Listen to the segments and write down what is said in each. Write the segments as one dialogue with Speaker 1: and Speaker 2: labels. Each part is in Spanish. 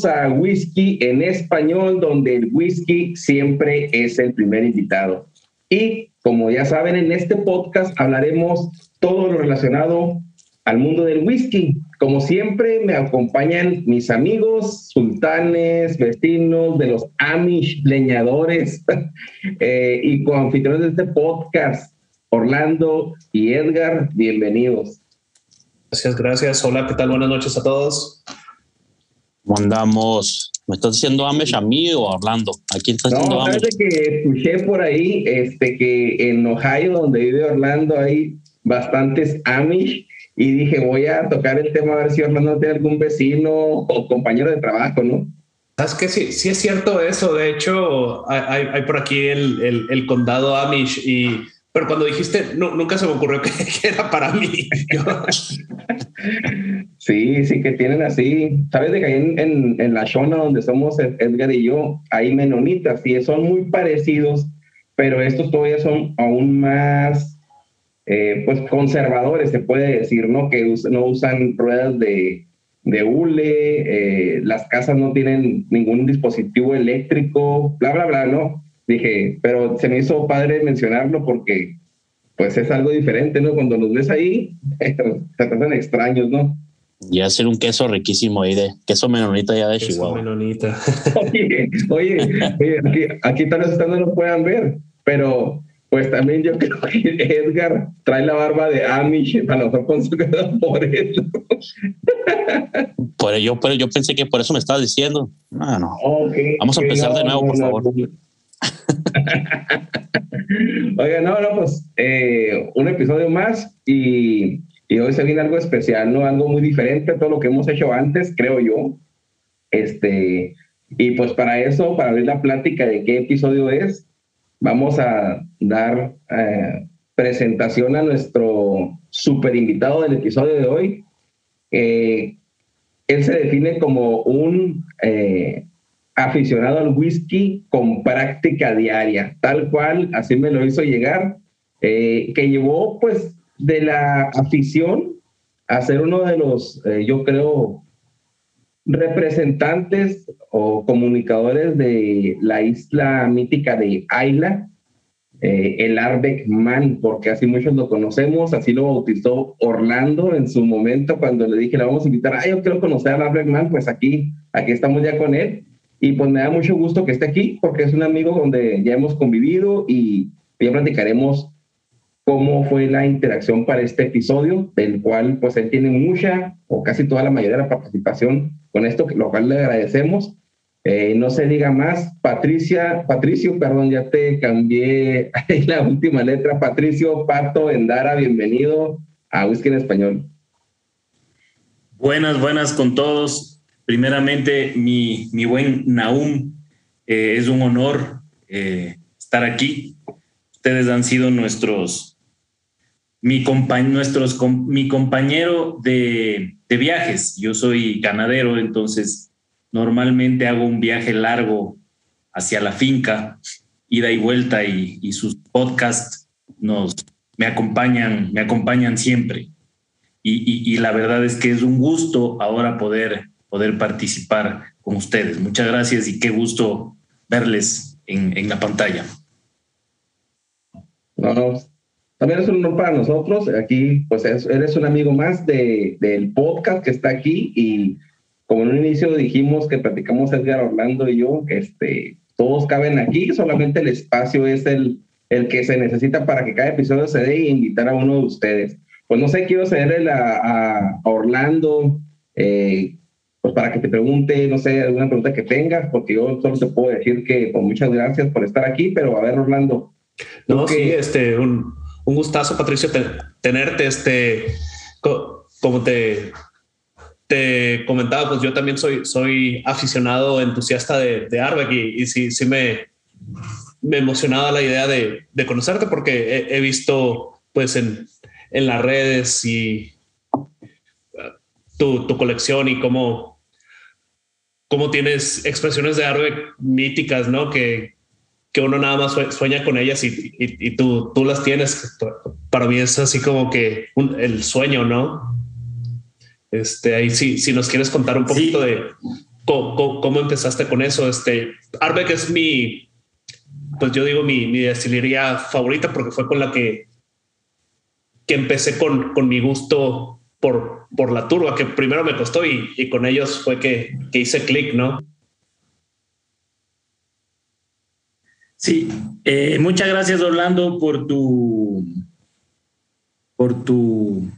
Speaker 1: Bienvenidos a Whisky en Español, donde el whisky siempre es el primer invitado. Y como ya saben, en este podcast hablaremos todo lo relacionado al mundo del whisky. Como siempre, me acompañan mis amigos, sultanes, vecinos de los Amish leñadores eh, y coanfitriones de este podcast, Orlando y Edgar. Bienvenidos.
Speaker 2: Gracias, gracias. Hola, ¿qué tal? Buenas noches a todos.
Speaker 3: ¿Cómo andamos? ¿Me estás diciendo Amish a mí o Orlando? ¿A quién estás diciendo
Speaker 1: no, Amish? que escuché por ahí este, que en Ohio, donde vive Orlando, hay bastantes Amish y dije, voy a tocar el tema a ver si Orlando tiene algún vecino o compañero de trabajo, ¿no?
Speaker 2: ¿Sabes que Sí, sí es cierto eso. De hecho, hay, hay por aquí el, el, el condado Amish y pero cuando dijiste, no, nunca se me ocurrió que, era para mí.
Speaker 1: sí, sí, que tienen así. Sabes de que en, en, la zona donde somos Edgar y yo, hay menonitas y son muy parecidos, pero estos todavía son aún más, eh, pues, conservadores, se puede decir, ¿no? Que no usan ruedas de, de hule, eh, las casas no tienen ningún dispositivo eléctrico, bla, bla, bla, ¿no? dije, pero se me hizo padre mencionarlo porque pues es algo diferente, ¿no? Cuando los ves ahí, se tratan extraños, ¿no?
Speaker 3: Y hacer un queso riquísimo ahí de queso menonita ya de queso Chihuahua.
Speaker 2: Menonita.
Speaker 1: oye, oye, aquí, aquí tal vez ustedes no lo puedan ver, pero pues también yo creo que Edgar trae la barba de Amish, a lo mejor con su por eso.
Speaker 3: Por yo, pero yo pensé que por eso me estabas diciendo. No, no. Vamos a empezar de nuevo, por favor.
Speaker 1: Oiga, no, no, pues eh, un episodio más y, y, hoy se viene algo especial, ¿no? Algo muy diferente a todo lo que hemos hecho antes, creo yo. Este, y pues para eso, para ver la plática de qué episodio es, vamos a dar eh, presentación a nuestro super invitado del episodio de hoy. Eh, él se define como un aficionado al whisky con práctica diaria, tal cual, así me lo hizo llegar, eh, que llevó pues de la afición a ser uno de los, eh, yo creo, representantes o comunicadores de la isla mítica de Ayla, eh, el Arbeck Man, porque así muchos lo conocemos, así lo bautizó Orlando en su momento cuando le dije, le vamos a invitar, ah, yo quiero conocer al Arbeck Man, pues aquí, aquí estamos ya con él. Y pues me da mucho gusto que esté aquí porque es un amigo donde ya hemos convivido y ya platicaremos cómo fue la interacción para este episodio, del cual pues él tiene mucha o casi toda la mayoría de la participación con esto, lo cual le agradecemos. Eh, no se diga más, Patricia, Patricio, perdón, ya te cambié la última letra, Patricio Pato Endara, bienvenido a Whisky en Español.
Speaker 4: Buenas, buenas con todos. Primeramente, mi, mi buen Naum, eh, es un honor eh, estar aquí. Ustedes han sido nuestros, mi, nuestros, mi compañero de, de viajes. Yo soy ganadero, entonces normalmente hago un viaje largo hacia la finca, ida y vuelta, y, y sus podcasts nos, me, acompañan, me acompañan siempre. Y, y, la verdad es que es un gusto ahora poder, poder participar con ustedes. Muchas gracias y qué gusto verles en, en la pantalla.
Speaker 1: No, no, también es un honor para nosotros. Aquí, pues eres un amigo más de, del podcast que está aquí y como en un inicio dijimos que platicamos Edgar Orlando y yo, este, todos caben aquí, solamente el espacio es el, el que se necesita para que cada episodio se dé e invitar a uno de ustedes. Pues no sé, quiero cederle a, a Orlando, eh, pues para que te pregunte, no sé, alguna pregunta que tengas, porque yo solo te puedo decir que pues, muchas gracias por estar aquí, pero a ver, Orlando.
Speaker 2: No, sí, este, un, un gustazo, Patricio, tenerte. Este, como te, te comentaba, pues yo también soy, soy aficionado, entusiasta de, de y, sí, sí me, me emocionaba la idea de, de conocerte porque he, visto pues en, en, las redes y uh, tu, tu colección y cómo, cómo tienes expresiones de Arbeck míticas, ¿no? Que, que uno nada más sueña con ellas y, y, tú, tú las tienes. Para mí es así como que el sueño, ¿no? Este, ahí sí, si nos quieres contar un poquito de cómo, empezaste con eso. Este, Arbeck es mi, pues yo digo mi, mi destilería favorita porque fue con la que, que empecé con, con mi gusto por, por la turba, que primero me costó y, y con ellos fue que, que hice clic, ¿no?
Speaker 4: Sí, eh, muchas gracias Orlando por tu, por tu,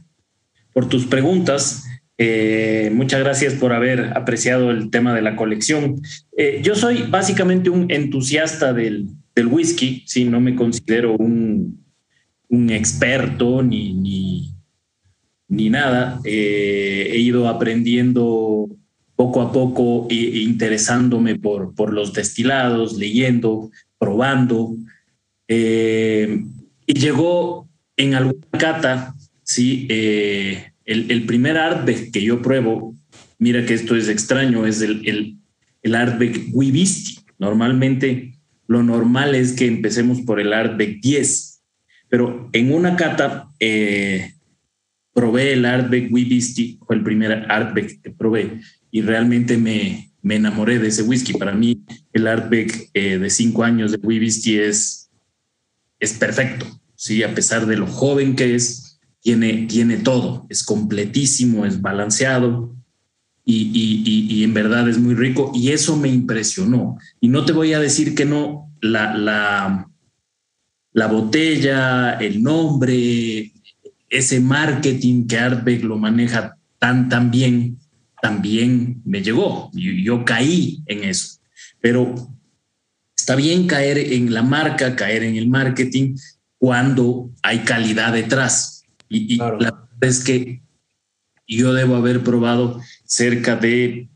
Speaker 4: por tus preguntas. Eh, muchas gracias por haber apreciado el tema de la colección. Eh, yo soy básicamente un entusiasta del, del whisky, sí, no me considero un, un experto ni, ni, ni nada. he ido aprendiendo poco a poco e, interesándome por, por los destilados, leyendo, probando. Eh, y llegó en alguna cata, ¿sí? Eh, el, el, primer Artbeck que yo pruebo, mira que esto es extraño, es el, el, el Artbeck Wibisti. Normalmente lo normal es que empecemos por el Artbeck 10, pero en una cata eh, probé el Artbeck Wibisti, fue el primer Artbeck que probé, y realmente me, me enamoré de ese whisky. Para mí, el Artbeck eh, de cinco años de whisky es, es perfecto. Sí, a pesar de lo joven que es, tiene, tiene todo. Es completísimo, es balanceado y, y, y, en verdad es muy rico. Y eso me impresionó. Y no te voy a decir que no, la, la, la botella, el nombre, ese marketing que Artbeck lo maneja tan, tan bien también me llegó. Yo, yo caí en eso. Pero está bien caer en la marca, caer en el marketing cuando hay calidad detrás. Y, la verdad es que yo debo haber probado cerca de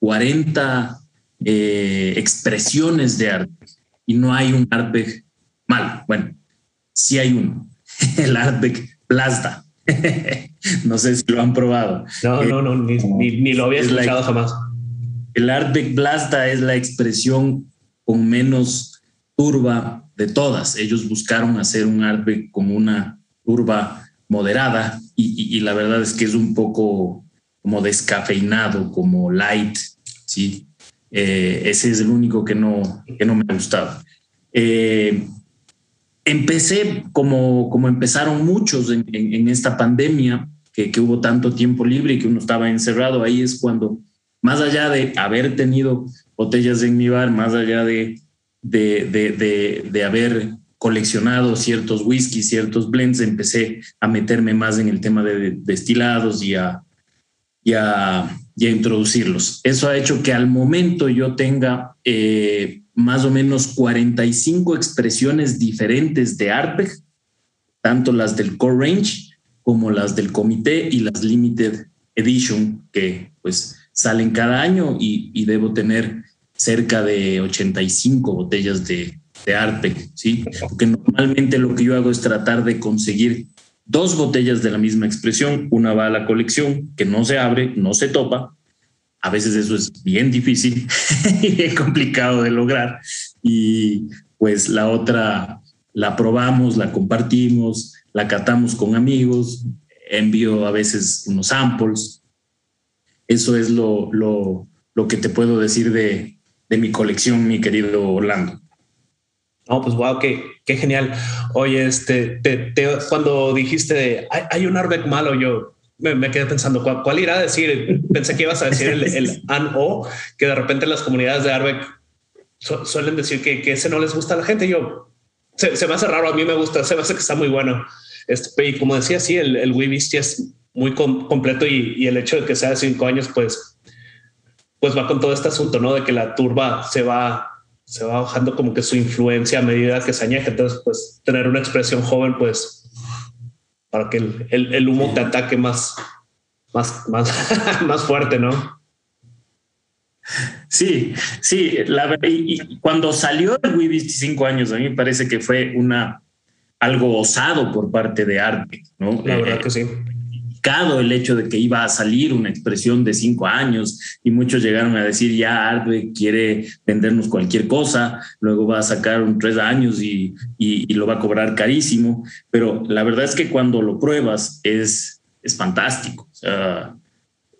Speaker 4: 40 eh, expresiones de arte y no hay un arte mal. Bueno, sí hay uno, el arte Plasda. no sé si lo han probado.
Speaker 2: No, no, no, ni, ni, lo había escuchado jamás.
Speaker 4: El Artbeck Blasta es la expresión con menos turba de todas. Ellos buscaron hacer un Artbeck con una turba moderada y, y, la verdad es que es un poco como descafeinado, como light, ¿sí? Eh, ese es el único que no, que no me ha gustado. Eh, empecé como, como empezaron muchos en, esta pandemia, que, que, hubo tanto tiempo libre y que uno estaba encerrado, ahí es cuando, más allá de haber tenido botellas en mi bar, más allá de, de, de, de haber coleccionado ciertos whiskies, ciertos blends, empecé a meterme más en el tema de destilados y a, y a, y a introducirlos. Eso ha hecho que al momento yo tenga eh, más o menos 45 expresiones diferentes de Artbeck, tanto las del Core Range como las del Comité y las Limited Edition, que pues salen cada año y, y debo tener cerca de 85 botellas de, de Artbeck, ¿sí? Porque normalmente lo que yo hago es tratar de conseguir dos botellas de la misma expresión, una va a la colección, que no se abre, no se topa. A veces eso es bien difícil y complicado de lograr. Y pues la otra la probamos, la compartimos, la catamos con amigos, envío a veces unos samples. Eso es lo, lo, lo que te puedo decir de, de mi colección, mi querido Orlando.
Speaker 2: No, pues wow, qué, qué genial. Oye, este, te, cuando dijiste hay, hay, un Arbeck malo, yo me, quedé pensando ¿cuál, irá a decir. Pensé que ibas a decir el, el an o que de repente las comunidades de Arbeck suelen decir que, que, ese no les gusta a la gente. Yo se, se, me hace raro. A mí me gusta, se me hace que está muy bueno. Este, y como decía, sí, el, el Wii es muy completo y, y, el hecho de que sea de cinco años, pues, pues va con todo este asunto, ¿no? De que la turba se va se va bajando como que su influencia a medida que se añeja. Entonces, pues tener una expresión joven, pues para que el, el, el humo te ataque más, más, más, más fuerte, ¿no?
Speaker 4: Sí, sí, la, y, cuando salió el Wii 25 años, a mí me parece que fue una algo osado por parte de Arte, ¿no?
Speaker 2: La verdad eh, que sí
Speaker 4: el hecho de que iba a salir una expresión de cinco años y muchos llegaron a decir ya Arbe quiere vendernos cualquier cosa, luego va a sacar un tres años y, y, lo va a cobrar carísimo, pero la verdad es que cuando lo pruebas es, es fantástico,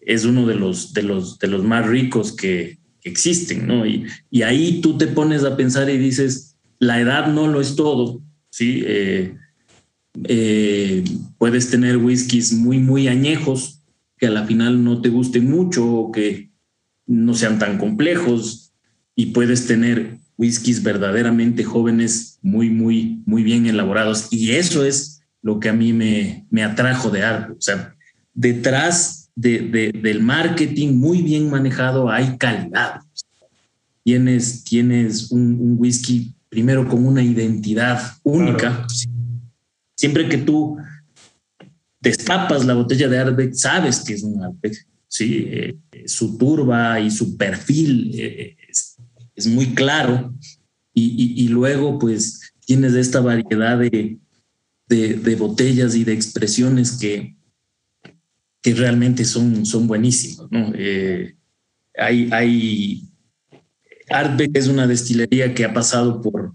Speaker 4: es uno de los, de, los, de los más ricos que, existen, ¿no? Y, y, ahí tú te pones a pensar y dices, la edad no lo es todo, ¿sí? Eh, eh, puedes tener whiskies muy, muy añejos que a la final no te gusten mucho o que no sean tan complejos y puedes tener whiskies verdaderamente jóvenes muy, muy, muy bien elaborados. Y eso es lo que a mí me, me atrajo de arte. O sea, detrás de, del marketing muy bien manejado hay calidad. Tienes, tienes un, whisky primero con una identidad única. Siempre que tú destapas la botella de Ardbeg, sabes que es un Ardbeg. Eh, su turba y su perfil eh, es, muy claro. Y, luego, pues, tienes esta variedad de, botellas y de expresiones que, que realmente son, son buenísimos. ¿no? Eh, hay, es una destilería que ha pasado por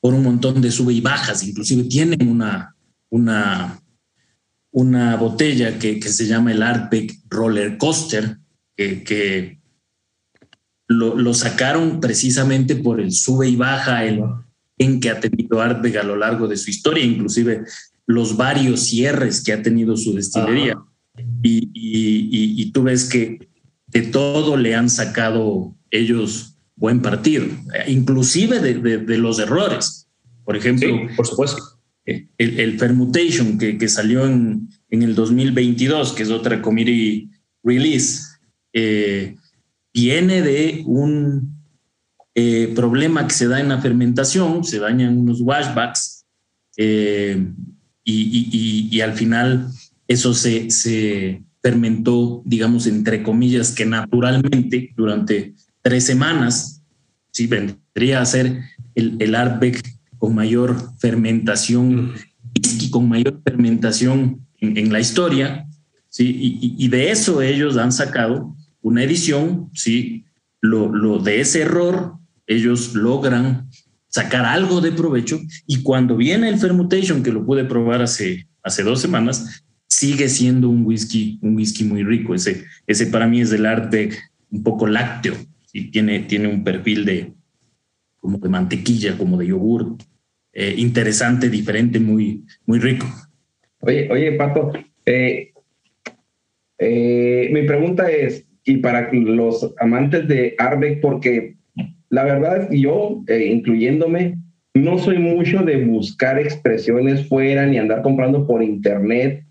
Speaker 4: por un montón de sube y bajas, inclusive tienen una, una, una botella que, se llama el Artbeck Roller Coaster, que, lo, sacaron precisamente por el sube y baja en que ha tenido Artbeck a lo largo de su historia, inclusive los varios cierres que ha tenido su destilería. Y, y, tú ves que de todo le han sacado ellos buen partido, inclusive de, los errores. Por ejemplo,
Speaker 2: por supuesto.
Speaker 4: El, el permutation que, que salió en, en, el 2022, que es otra committee release, eh, viene de un eh, problema que se da en la fermentación, se dañan unos washbacks eh, y, y, y, al final eso se, se fermentó, digamos, entre comillas, que naturalmente durante tres semanas, sí, vendría a ser el, el con mayor fermentación, whisky con mayor fermentación en, la historia, ¿sí? Y, de eso ellos han sacado una edición, ¿sí? Lo, lo de ese error, ellos logran sacar algo de provecho y cuando viene el fermentation, que lo pude probar hace, hace dos semanas, sigue siendo un whisky, un whisky muy rico. Ese, ese para mí es el Artbeck un poco lácteo, y tiene, tiene un perfil de como de mantequilla, como de yogur, eh, interesante, diferente, muy, muy rico.
Speaker 1: Oye, oye, Pato, eh, eh, mi pregunta es, y para los amantes de Arbeck, porque la verdad es que yo, incluyéndome, no soy mucho de buscar expresiones fuera ni andar comprando por internet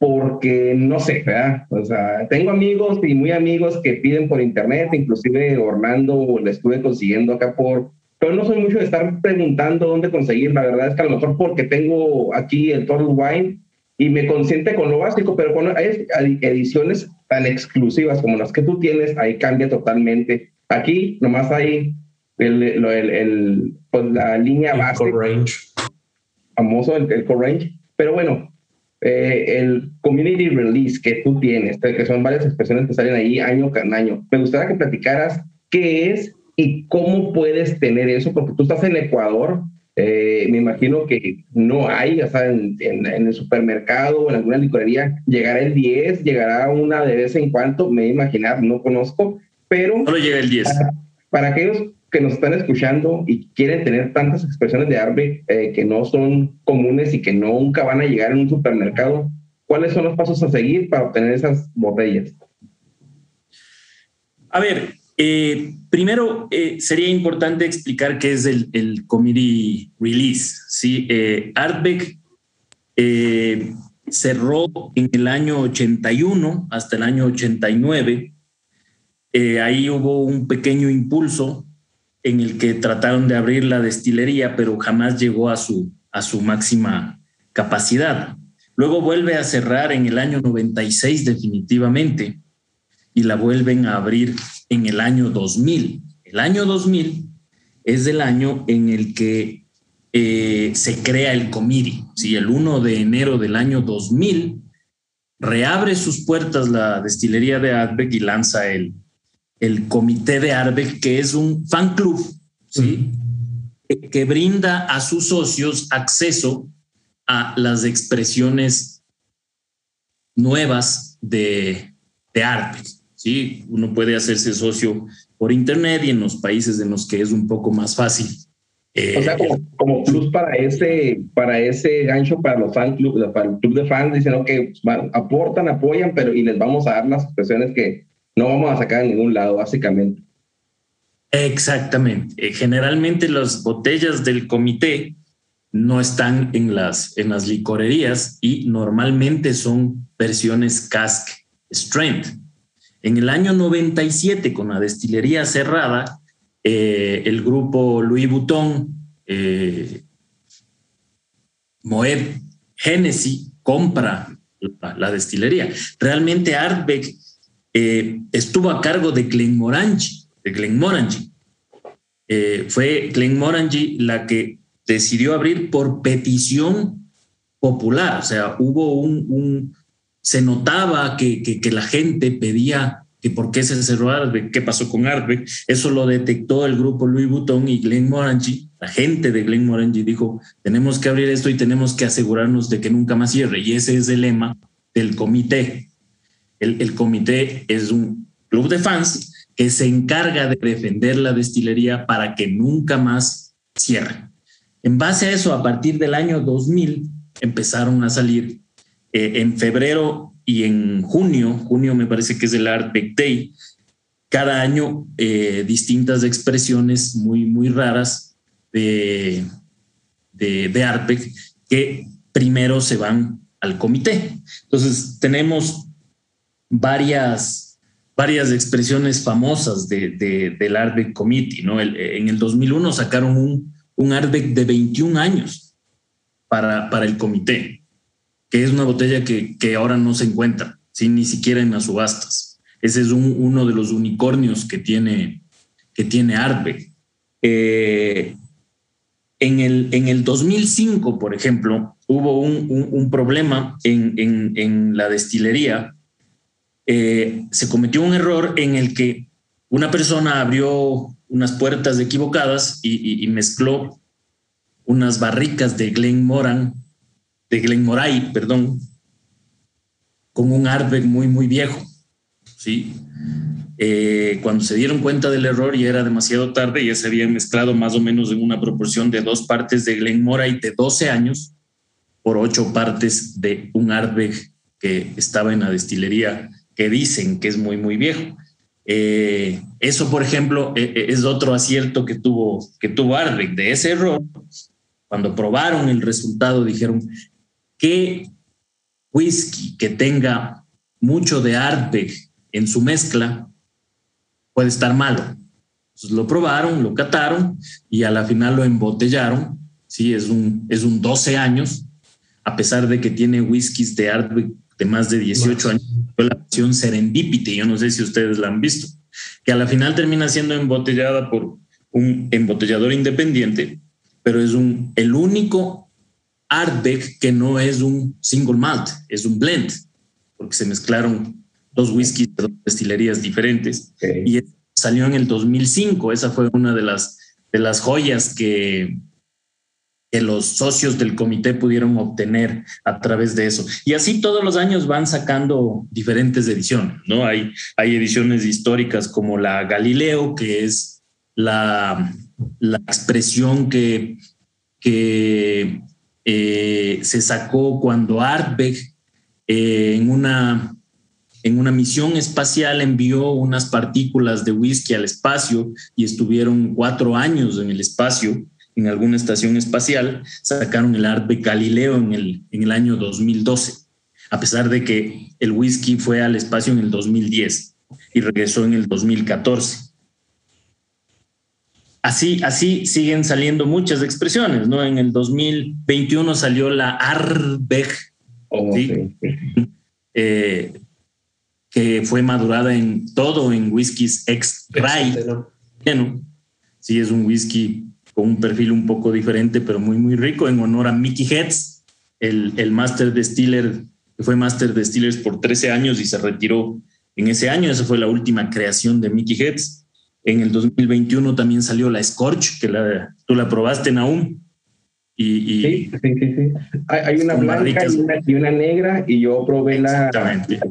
Speaker 1: porque no sé, ¿verdad? O sea, tengo amigos y muy amigos que piden por internet, inclusive Orlando le estuve consiguiendo acá por, pero no soy mucho de estar preguntando dónde conseguir, la verdad es que a lo mejor porque tengo aquí el Total Wine y me consiente con lo básico, pero cuando hay ediciones tan exclusivas como las que tú tienes, ahí cambia totalmente. Aquí nomás hay el, el, el, pues la línea básica. famoso, el, el range Pero bueno, eh, el community release que tú tienes, que son varias expresiones que salen ahí año con año. Me gustaría que platicaras qué es y cómo puedes tener eso, porque tú estás en Ecuador, eh, me imagino que no hay, o sea, en, el supermercado o en alguna licorería, llegará el 10, llegará una de vez en cuando, me imaginar, no conozco, pero...
Speaker 4: Solo llega el 10.
Speaker 1: Para, aquellos que nos están escuchando y quieren tener tantas expresiones de arte eh, que no son comunes y que nunca van a llegar en un supermercado, ¿cuáles son los pasos a seguir para obtener esas botellas?
Speaker 4: A ver, eh, primero, eh, sería importante explicar qué es el, el committee release. ¿sí? Eh, Artbeck cerró en el año 81 hasta el año 89. ahí hubo un pequeño impulso en el que trataron de abrir la destilería, pero jamás llegó a su, a su máxima capacidad. Luego vuelve a cerrar en el año 96 definitivamente y la vuelven a abrir en el año 2000. El año 2000 es el año en el que eh, se crea el Comiri. ¿sí? El 1 de enero del año 2000 reabre sus puertas la destilería de Arbeck y lanza el, el Comité de Arbeck, que es un fan club ¿sí? que, brinda a sus socios acceso a las expresiones nuevas de, de Arbeck. ¿sí? Uno puede hacerse socio por Internet y en los países en los que es un poco más fácil.
Speaker 1: Eh, o sea, como, plus para ese, para ese gancho para los fan club, para el club de fans, dicen, que aportan, apoyan, pero y les vamos a dar las expresiones que no vamos a sacar en ningún lado, básicamente.
Speaker 4: Exactamente. Eh, generalmente las botellas del comité no están en las, en las licorerías y normalmente son versiones cask strength. En el año 97, con la destilería cerrada, eh, el grupo Louis Vuitton, eh, Moet Hennessy, compra la, destilería. Realmente Artbeck eh, estuvo a cargo de Glenmorangie, de Glenmorangie. Eh, fue Glenmorangie la que decidió abrir por petición popular, o sea, hubo un, se notaba que, la gente pedía que por qué se cerró Arbe, qué pasó con Arbe. Eso lo detectó el grupo Louis Vuitton y Glenn Morangi. La gente de Glenn Morangi dijo, tenemos que abrir esto y tenemos que asegurarnos de que nunca más cierre. Y ese es el lema del comité. El, comité es un club de fans que se encarga de defender la destilería para que nunca más cierre. En base a eso, a partir del año 2000, empezaron a salir eh, en febrero y en junio, junio me parece que es el Art Day, cada año eh, distintas expresiones muy, muy raras de, de, de que primero se van al comité. Entonces tenemos varias, varias expresiones famosas de, de, del Artbeck Committee. ¿no? en el 2001 sacaron un, un Artbeck de 21 años para, para el comité que es una botella que, que ahora no se encuentra, ni siquiera en las subastas. Ese es uno de los unicornios que tiene, que tiene Arbe. Eh, en, el, en el 2005, por ejemplo, hubo un, un, problema en, en, la destilería. Eh, se cometió un error en el que una persona abrió unas puertas equivocadas y, mezcló unas barricas de Glen Moran de Glen Moray, perdón, con un Ardbeg muy, muy viejo. ¿sí? Eh, cuando se dieron cuenta del error y era demasiado tarde, ya se habían mezclado más o menos en una proporción de dos partes de Glen Moray de 12 años por ocho partes de un Ardbeg que estaba en la destilería que dicen que es muy, muy viejo. Eh, eso, por ejemplo, e, e, es otro acierto que tuvo, que tuvo Ardbeg. De ese error, cuando probaron el resultado, dijeron, que whisky que tenga mucho de Ardbeg en su mezcla puede estar malo. Entonces lo probaron, lo cataron y a la final lo embotellaron. Sí, es un, es un 12 años, a pesar de que tiene whiskies de Ardbeg de más de 18 años. La versión Serendipity, yo no sé si ustedes la han visto, que a la final termina siendo embotellada por un embotellador independiente, pero es un, el único Ardbeg, que no es un single malt, es un blend, porque se mezclaron dos whiskies de dos destilerías diferentes. Y salió en el 2005. Esa fue una de las, de las joyas que, que los socios del comité pudieron obtener a través de eso. Y así todos los años van sacando diferentes ediciones, ¿no? Hay, hay ediciones históricas como la Galileo, que es la, la expresión que, que eh, se sacó cuando Artbeck eh, en, una, en una misión espacial envió unas partículas de whisky al espacio y estuvieron cuatro años en el espacio en alguna estación espacial, sacaron el Artbeck Galileo en el, en el año 2012, a pesar de que el whisky fue al espacio en el 2010 y regresó en el 2014 así, así siguen saliendo muchas expresiones, ¿no? En el 2021 salió la Arbeg, oh, eh, que fue madurada en todo en whiskies ex rye. Bueno, sí, es un whisky con un perfil un poco diferente, pero muy, muy rico, en honor a Mickey Heads, el, el Master Distiller, que fue Master Distillers por 13 años y se retiró en ese año. Esa fue la última creación de Mickey Heads en el 2021 también salió la Scorch, que la, tú la probaste, Naum.
Speaker 1: Y, y sí, sí, sí, Hay, una blanca y una, negra y yo probé la,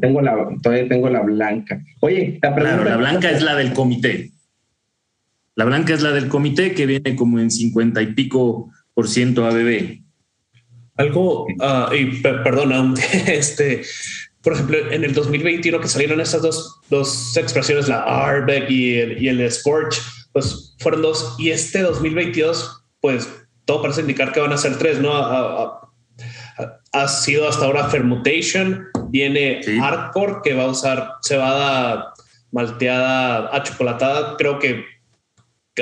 Speaker 1: tengo la, todavía tengo la blanca. Oye,
Speaker 4: la Claro, la blanca es la del comité. La blanca es la del comité que viene como en 50 y pico por ciento ABB.
Speaker 2: Algo, uh, y perdona, este, por ejemplo, en el 2021 que salieron estas dos, dos expresiones, la Arbeck y el, y el Scorch, pues fueron dos. Y este 2022, pues todo parece indicar que van a ser tres, ¿no? Ha, sido hasta ahora Fermutation, viene Hardcore, que va a usar cebada malteada achocolatada, creo que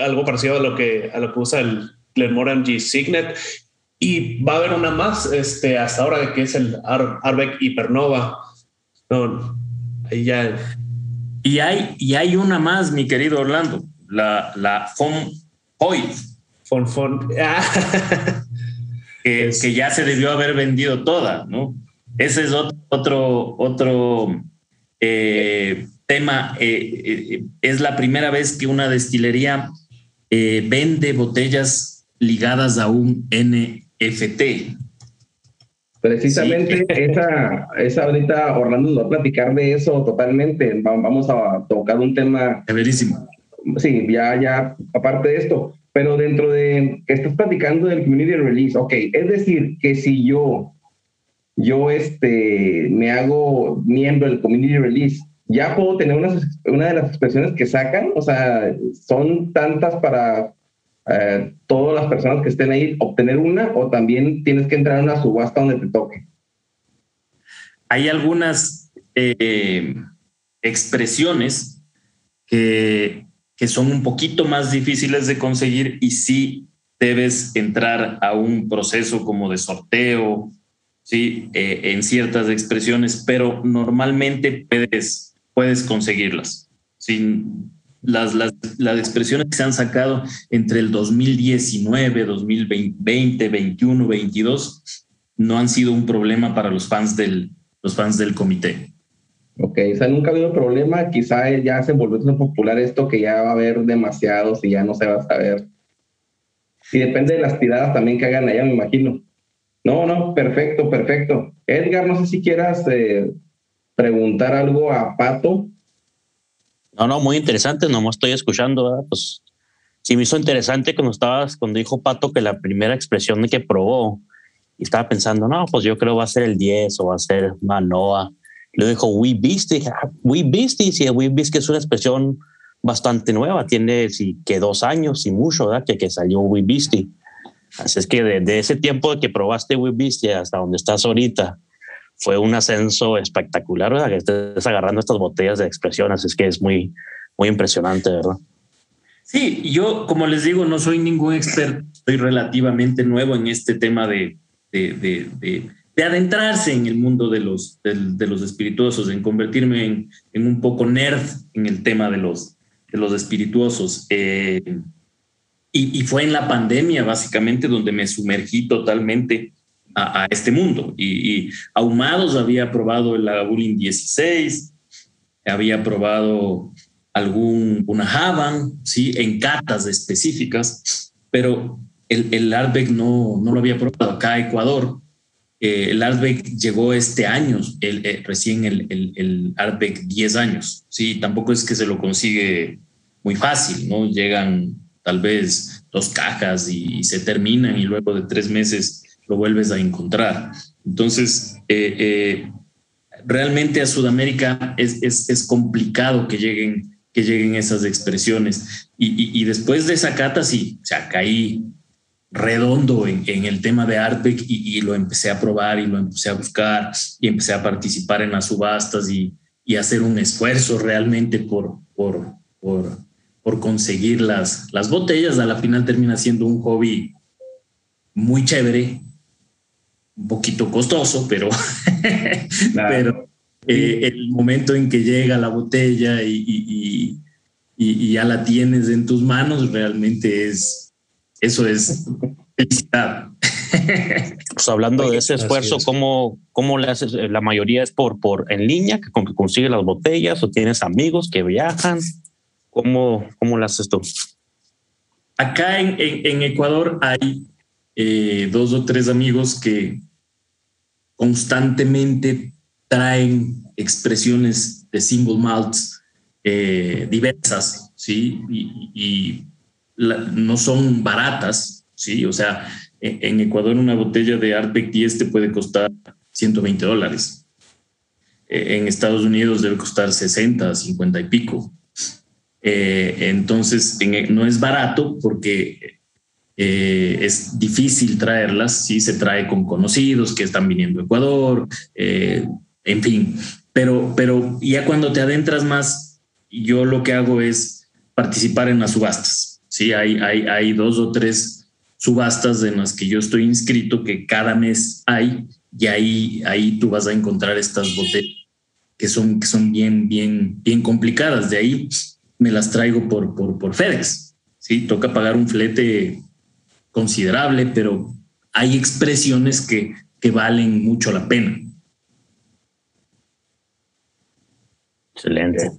Speaker 2: algo parecido a lo que, a lo que usa el Glenmorangie Signet. Y va a haber una más este, hasta ahora, que es el Arbeck Hypernova. No, ahí ya.
Speaker 4: Y hay, y hay una más, mi querido Orlando, la, la FOM Hoy.
Speaker 2: Fon, fon.
Speaker 4: que, que, ya se debió haber vendido toda, ¿no? Ese es otro, otro, eh, tema. Eh, eh, es la primera vez que una destilería vende botellas ligadas a un NFT.
Speaker 1: Precisamente esa, esa ahorita Orlando nos va a platicar de eso totalmente. Vamos a tocar un tema.
Speaker 4: Severísimo.
Speaker 1: Sí, ya, ya, aparte de esto. Pero dentro de que estás platicando del community release, ok, es decir, que si yo, yo este, me hago miembro del community release, ya puedo tener una, de las expresiones que sacan, o sea, son tantas para eh, todas las personas que estén ahí obtener una o también tienes que entrar a una subasta donde te toque?
Speaker 4: Hay algunas eh, expresiones que, que son un poquito más difíciles de conseguir y sí debes entrar a un proceso como de sorteo, ¿sí? Eh, en ciertas expresiones, pero normalmente puedes, puedes conseguirlas. Sin, las, las, las, expresiones que se han sacado entre el 2019, 2020, 21, 22 no han sido un problema para los fans del, los fans del comité.
Speaker 1: Ok, o sea, nunca ha habido problema, quizá ya se volvió tan popular esto que ya va a haber demasiados y ya no se va a saber. Y depende de las tiradas también que hagan allá, me imagino. No, no, perfecto, perfecto. Edgar, no sé si quieras eh, preguntar algo a Pato
Speaker 3: no, no, muy interesante, nomás estoy escuchando, ¿verdad? Pues sí me hizo interesante cuando estabas, cuando dijo Pato que la primera expresión que probó, y estaba pensando, no, pues yo creo va a ser el 10 o va a ser Manoa. Le dijo We Beastie, ah, We Beastie, sí, We Beastie es una expresión bastante nueva, tiene sí, que dos años y mucho, ¿verdad? Que, que salió We Beastie. Así es que de, de ese tiempo que probaste We Beastie hasta donde estás ahorita, fue un ascenso espectacular, ¿verdad? Que estés agarrando estas botellas de expresiones, es que es muy, muy impresionante, ¿verdad?
Speaker 4: Sí, yo, como les digo, no soy ningún experto, soy relativamente nuevo en este tema de, de, de, de adentrarse en el mundo de los, de, los espirituosos, en convertirme en, en, un poco nerd en el tema de los, de los espirituosos. Eh, y, fue en la pandemia, básicamente, donde me sumergí totalmente a, este mundo. Y, Ahumados había probado el Lagavulin 16, había probado algún una Havan, ¿sí? en catas específicas, pero el, el Artbeck no, no lo había probado acá a Ecuador. Eh, el Artbeck llegó este año, el, eh, recién el, el, el Artbeck 10 años. Sí, tampoco es que se lo consigue muy fácil, ¿no? Llegan tal vez dos cajas y, se terminan y luego de tres meses lo vuelves a encontrar. Entonces, eh, realmente a Sudamérica es, es, complicado que lleguen, que lleguen esas expresiones. Y, después de esa cata, sí, o caí redondo en, el tema de Artec y, lo empecé a probar y lo empecé a buscar y empecé a participar en las subastas y, y hacer un esfuerzo realmente por, por, por, por conseguir las, las botellas. A la final termina siendo un hobby muy chévere, un poquito costoso, pero, pero eh, el momento en que llega la botella y, y, y, ya la tienes en tus manos, realmente es, eso es felicidad.
Speaker 3: Pues hablando de ese esfuerzo, ¿cómo, ¿cómo le haces? La mayoría es por, por en línea, que, que consigue las botellas o tienes amigos que viajan. ¿Cómo, cómo lo haces tú?
Speaker 4: Acá en, en, Ecuador hay eh, dos o tres amigos que constantemente traen expresiones de single malts eh, diversas, ¿sí? Y, y no son baratas, ¿sí? O sea, en, Ecuador una botella de Artec 10 te puede costar 120 dólares. Eh, en Estados Unidos debe costar 60, 50 y pico. Eh, entonces, en, no es barato porque eh, es difícil traerlas, sí se trae con conocidos que están viniendo a Ecuador, en fin, pero, pero ya cuando te adentras más, yo lo que hago es participar en las subastas. Sí, hay, hay, hay dos o tres subastas en las que yo estoy inscrito que cada mes hay y ahí, ahí tú vas a encontrar estas botellas que son, que son bien, bien, bien complicadas. De ahí me las traigo por, por, por FedEx. Sí, toca pagar un flete considerable, pero hay expresiones que, que valen mucho la pena.
Speaker 3: Excelente.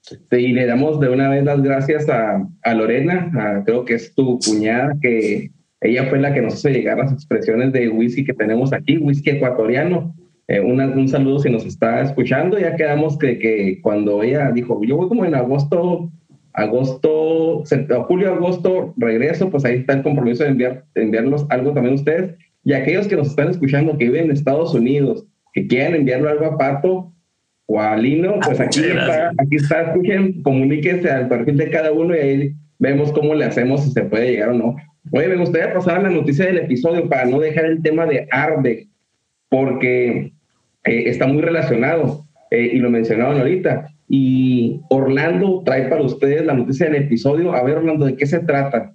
Speaker 1: Sí, le damos de una vez las gracias a, a Lorena, creo que es tu cuñada, que ella fue la que nos hizo llegar las expresiones de whisky que tenemos aquí, whisky ecuatoriano. Eh, un saludo si nos está escuchando. Ya quedamos que, que cuando ella dijo, yo voy como en agosto, agosto, julio, agosto, regreso, pues ahí está el compromiso de, enviar, de enviarlos algo también a ustedes. Y aquellos que nos están escuchando, que viven en Estados Unidos, que quieran enviarlo algo a Pato, o a Lino, pues aquí está, aquí está, escuchen, comuníquese al perfil de cada uno y ahí vemos cómo le hacemos si se puede llegar o no. Oye, me gustaría pasar a la noticia del episodio para no dejar el tema de Arbe, porque eh, está muy relacionado eh, y lo mencionaban ahorita. Y Orlando trae para ustedes la noticia del episodio. A ver, Orlando, ¿de qué se trata?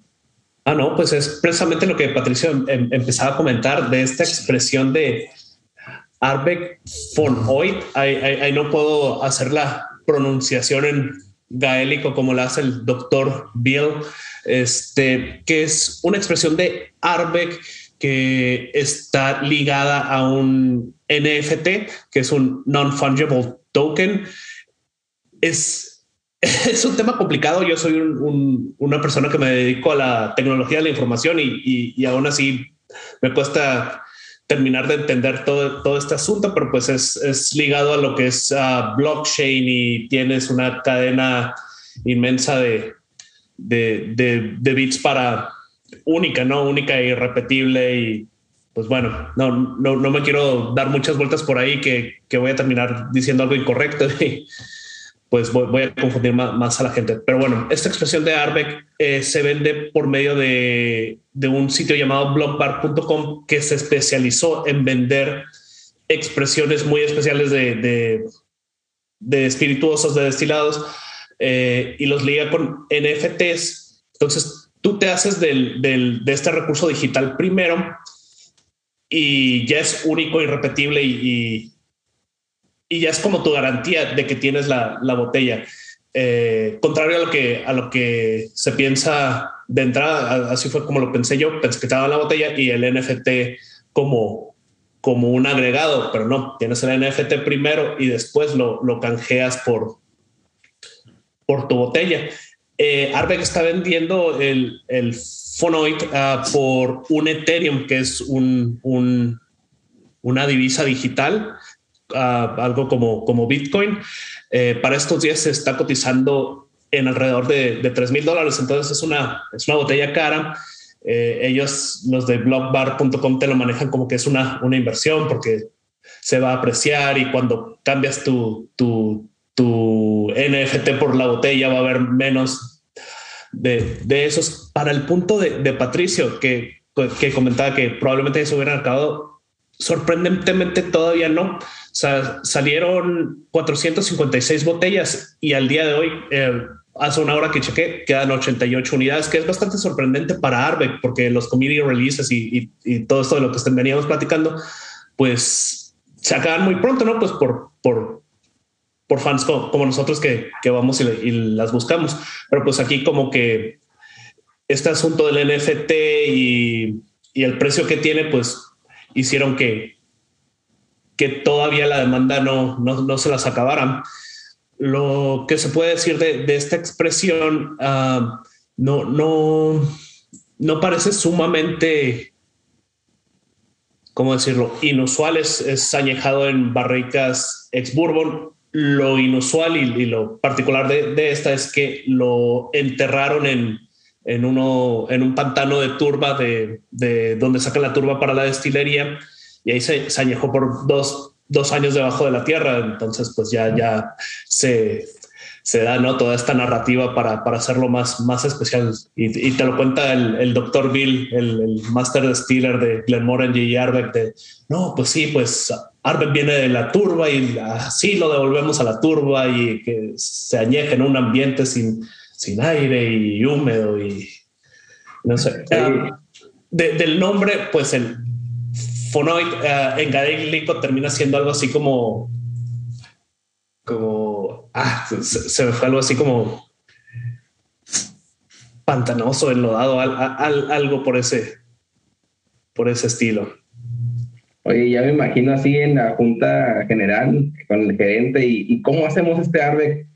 Speaker 2: Ah, no, pues es precisamente lo que Patricio em, empezaba a comentar de esta expresión de Arbeck von Hoyt, ahí, no puedo hacer la pronunciación en gaélico como la hace el doctor Bill, este, que es una expresión de Arbeck que está ligada a un NFT, que es un non-fungible token. Es, es un tema complicado. Yo soy una persona que me dedico a la tecnología de la información y, y, y aún así me cuesta terminar de entender todo, todo este asunto, pero pues es, es ligado a lo que es uh, blockchain y tienes una cadena inmensa de, de, de, de, bits para única, ¿no? Única e irrepetible y pues bueno, no, no, no me quiero dar muchas vueltas por ahí que, que voy a terminar diciendo algo incorrecto y pues voy, a confundir más, a la gente. Pero bueno, esta expresión de Arbeck eh, se vende por medio de, un sitio llamado blogbar.com que se especializó en vender expresiones muy especiales de, de, de espirituosos, de destilados, eh, y los liga con NFTs. Entonces, tú te haces de este recurso digital primero y ya es único, irrepetible y, y ya es como tu garantía de que tienes la, la botella. Eh, contrario a lo que a lo que se piensa de entrada, así fue como lo pensé yo, pensé que estaba la botella y el NFT como como un agregado, pero no, tienes el NFT primero y después lo, lo canjeas por, por tu botella. Eh, Arbeck está vendiendo el, el Phonoid ah, por un Ethereum, que es un una divisa digital, algo como, como Bitcoin. Eh, para estos días se está cotizando en alrededor de, de 3 mil dólares. Entonces es una, es una botella cara. Eh, ellos, los de blogbar.com, te lo manejan como que es una, una inversión porque se va a apreciar y cuando cambias tu, tu, tu NFT por la botella va a haber menos de, de esos. Para el punto de, de Patricio, que, que comentaba que probablemente se hubiera acabado, sorprendentemente todavía no. O sea, salieron 456 botellas y al día de hoy eh, hace una hora que chequé, quedan 88 unidades, que es bastante sorprendente para Arbeck, porque los community releases y, todo esto de lo que veníamos platicando, pues se acaban muy pronto, ¿no? Pues por, por, por fans como, nosotros que, que vamos y, las buscamos. Pero pues aquí como que este asunto del NFT y, y el precio que tiene, pues hicieron que, que todavía la demanda no, no, no se las acabaran lo que se puede decir de, esta expresión ah, no, no, no parece sumamente, ¿cómo decirlo? Inusual, es, es añejado en barricas ex bourbon. Lo inusual y, lo particular de, esta es que lo enterraron en, en, uno, en un pantano de turba de, de donde sacan la turba para la destilería y ahí se, se añejó por dos, dos años debajo de la tierra, entonces pues ya, ya se, se da ¿no? toda esta narrativa para, para hacerlo más, más especial. Y, te lo cuenta el, el doctor Bill, el, el master distiller de Glenmorangie y Arbeck, de, no, pues sí, pues Arbeck viene de la turba y así lo devolvemos a la turba y que se añeje en un ambiente sin, sin aire y húmedo y no sé. del nombre, pues el, Fonoid uh, en gaélico termina siendo algo así como, como, ah, se, me fue algo así como pantanoso, enlodado, al, algo por ese, por ese estilo.
Speaker 1: Oye, ya me imagino así en la junta general con el gerente y, cómo hacemos este arde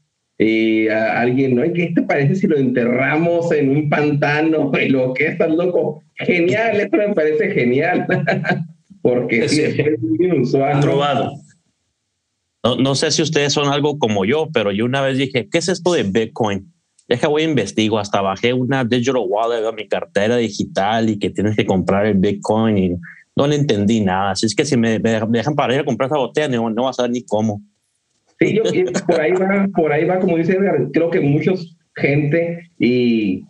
Speaker 1: y a alguien, ¿no? ¿Qué te parece si lo enterramos en un pantano? Y lo que estás loco. Genial, esto me parece genial. porque sí, es inusual.
Speaker 3: No, no, sé si ustedes son algo como yo, pero yo una vez dije, ¿qué es esto de Bitcoin? Deja, voy a investigar, hasta bajé una digital wallet a mi cartera digital y que tienes que comprar el Bitcoin y no le entendí nada. Así es que si me, dejan para ir a comprar esa botella, no, no va a saber ni cómo.
Speaker 1: Sí, yo, por ahí va, por ahí va, como dice creo que muchos gente y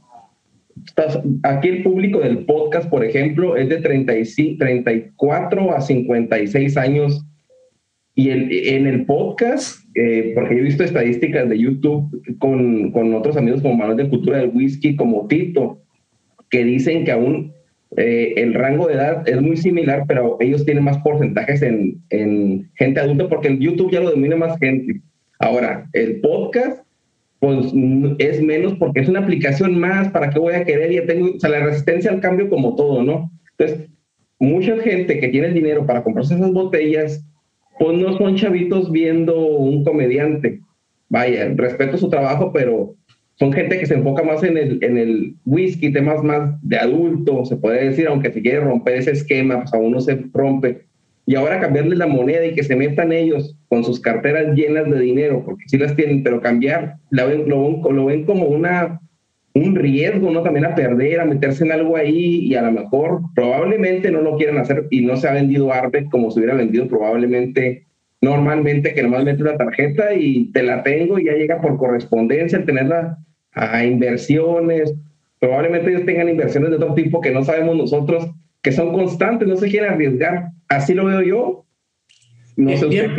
Speaker 1: aquí el público del podcast, por ejemplo, es de 35, 34 a 56 años. Y el, en el podcast, eh, porque he visto estadísticas de YouTube con, con otros amigos como Manuel de Cultura del Whisky, como Tito, que dicen que aún eh, el rango de edad es muy similar, pero ellos tienen más porcentajes en, en gente adulta, porque en YouTube ya lo domina más gente. Ahora, el podcast pues es menos porque es una aplicación más, ¿para qué voy a querer? Ya tengo, o sea, la resistencia al cambio como todo, ¿no? Entonces, mucha gente que tiene el dinero para comprarse esas botellas, pues no son chavitos viendo un comediante. Vaya, respeto su trabajo, pero son gente que se enfoca más en el, en el whisky, temas más de adulto, se puede decir, aunque si quiere romper ese esquema, pues aún no se rompe y ahora cambiarle la moneda y que se metan ellos con sus carteras llenas de dinero, porque sí las tienen, pero cambiar, lo, ven, lo, ven como una, un riesgo, ¿no? También a perder, a meterse en algo ahí y a lo mejor probablemente no lo quieren hacer y no se ha vendido arte como se hubiera vendido probablemente normalmente, que nomás metes la tarjeta y te la tengo y ya llega por correspondencia, tenerla a inversiones. Probablemente ellos tengan inversiones de otro tipo que no sabemos nosotros, que son constantes, no se quieren arriesgar así lo veo yo.
Speaker 2: No sé bien,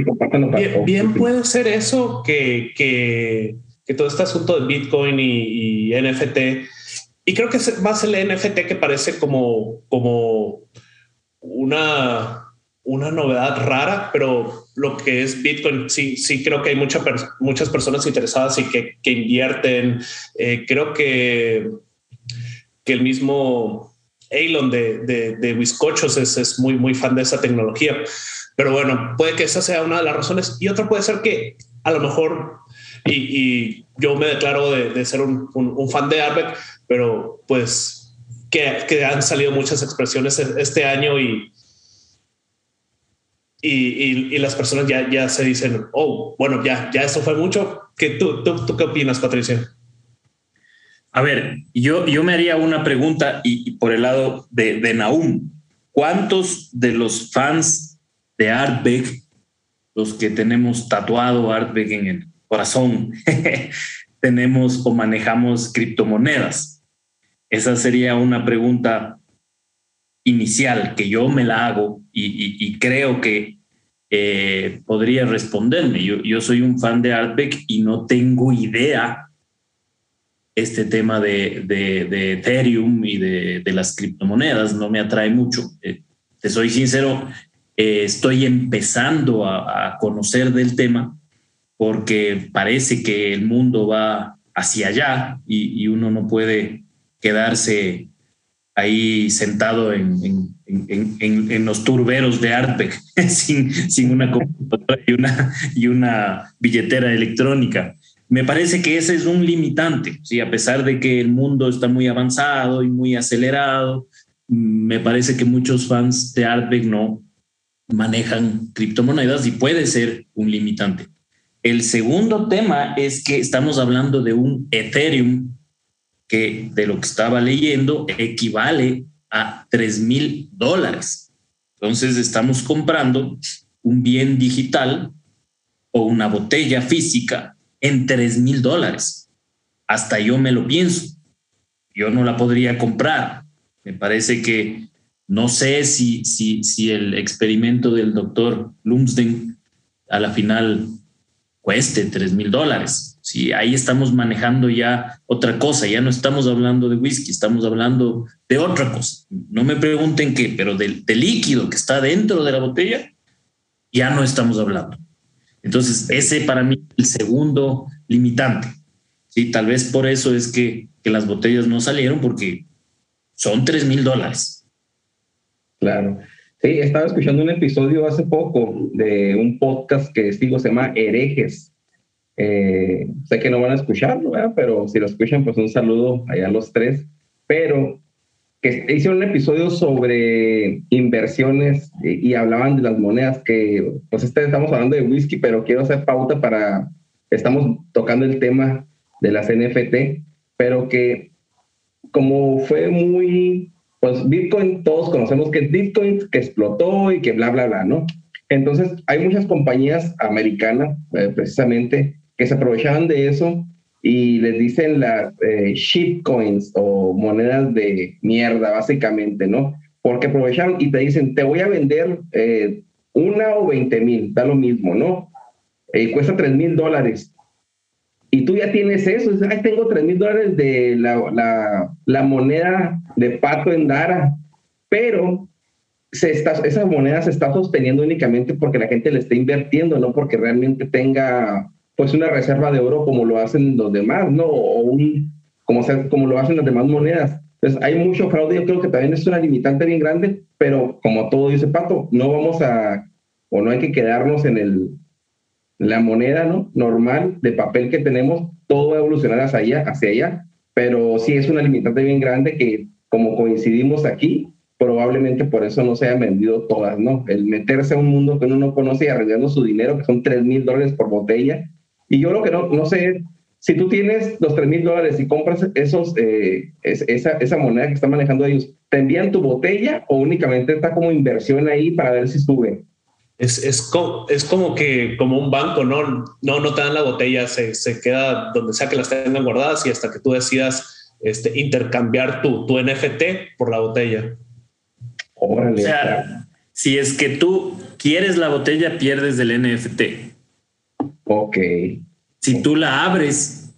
Speaker 2: bien, puede ser eso que, que, que, todo este asunto de Bitcoin y, NFT. Y creo que es más el NFT que parece como, como una, una novedad rara, pero lo que es Bitcoin, sí, sí creo que hay mucha, muchas personas interesadas y que, que invierten. Eh, creo que, que el mismo Elon de, de, de Wiscochos es, es, muy, muy fan de esa tecnología. Pero bueno, puede que esa sea una de las razones. Y otra puede ser que a lo mejor, y, y yo me declaro de, de ser un, un, un, fan de Arbeck, pero pues que, que, han salido muchas expresiones este año y, y, y, y, las personas ya, ya se dicen, oh, bueno, ya, ya eso fue mucho. ¿Qué, tú, tú, ¿Tú qué opinas, Patricia?
Speaker 4: A ver, yo, yo me haría una pregunta y, y por el lado de, de Naum. ¿Cuántos de los fans de Artbeck, los que tenemos tatuado Artbeck en el corazón, tenemos o manejamos criptomonedas? Esa sería una pregunta inicial que yo me la hago y, creo que eh, podría responderme. Yo, soy un fan de Artbeck y no tengo idea este tema de, de, Ethereum y de, las criptomonedas, no me atrae mucho. Eh, te soy sincero, eh, estoy empezando a, conocer del tema porque parece que el mundo va hacia allá y uno no puede quedarse ahí sentado en, en, en, en los turberos de Artec sin, sin, una computadora y una, y una billetera electrónica. Me parece que ese es un limitante, ¿sí? a pesar de que el mundo está muy avanzado y muy acelerado, me parece que muchos fans de Artec no manejan criptomonedas y puede ser un limitante. El segundo tema es que estamos hablando de un Ethereum que de lo que estaba leyendo equivale a 3 mil dólares. Entonces estamos comprando un bien digital o una botella física en 3 mil dólares. Hasta yo me lo pienso. Yo no la podría comprar. Me parece que no sé si, si, si el experimento del doctor Lumsden a la final cueste 3 mil dólares Sí, ahí estamos manejando ya otra cosa, ya no estamos hablando de whisky, estamos hablando de otra cosa. No me pregunten qué, pero del, líquido que está dentro de la botella, ya no estamos hablando. Entonces, ese para mí es el segundo limitante. Sí, tal vez por eso es que, que las botellas no salieron, porque son 3 mil dólares.
Speaker 1: Claro. Sí, estaba escuchando un episodio hace poco de un podcast que digo, se llama Herejes eh, sé que no van a escucharlo, ¿verdad? pero si lo escuchan, pues un saludo allá a los tres. Pero que hicieron un episodio sobre inversiones y, y, hablaban de las monedas, que pues este, estamos hablando de whisky, pero quiero hacer pauta para, estamos tocando el tema de las NFT, pero que como fue muy, pues Bitcoin, todos conocemos que es Bitcoin, que explotó y que bla, bla, bla, ¿no? Entonces, hay muchas compañías americanas, eh, precisamente, que se aprovechaban de eso y les dicen las eh, shitcoins o monedas de mierda, básicamente, ¿no? Porque aprovechan y te dicen, te voy a vender eh, una o 20 mil, da lo mismo, ¿no? Y cuesta 3 mil dólares. Y tú ya tienes eso, dices, ay, tengo 3 mil dólares de la, la, la, moneda de pato en Dara, pero se está, esa moneda se está sosteniendo únicamente porque la gente le está invirtiendo, no porque realmente tenga pues una reserva de oro como lo hacen los demás, ¿no? O un, como, sea, como lo hacen las demás monedas. Entonces hay mucho fraude, yo creo que también es una limitante bien grande, pero como todo dice Pato, no vamos a, o no hay que quedarnos en el, la moneda, ¿no? Normal de papel que tenemos, todo va a evolucionar hacia allá, hacia allá, pero sí es una limitante bien grande que como coincidimos aquí, probablemente por eso no se hayan vendido todas, ¿no? El meterse a un mundo que uno no conoce y arriesgando su dinero, que son 3 mil dólares por botella, y yo lo que no, no sé, si tú tienes los 3 mil dólares y compras esos, eh, es, esa, esa moneda que están manejando ellos, ¿te envían tu botella o únicamente está como inversión ahí para ver si sube?
Speaker 2: Es, es, como, es como que como un banco, ¿no? No, no te dan la botella, se, se queda donde sea que las tengan guardadas y hasta que tú decidas este, intercambiar tu, tu NFT por la botella.
Speaker 4: Órale, o sea, si es que tú quieres la botella, pierdes del NFT.
Speaker 1: Ok.
Speaker 4: Si tú la abres,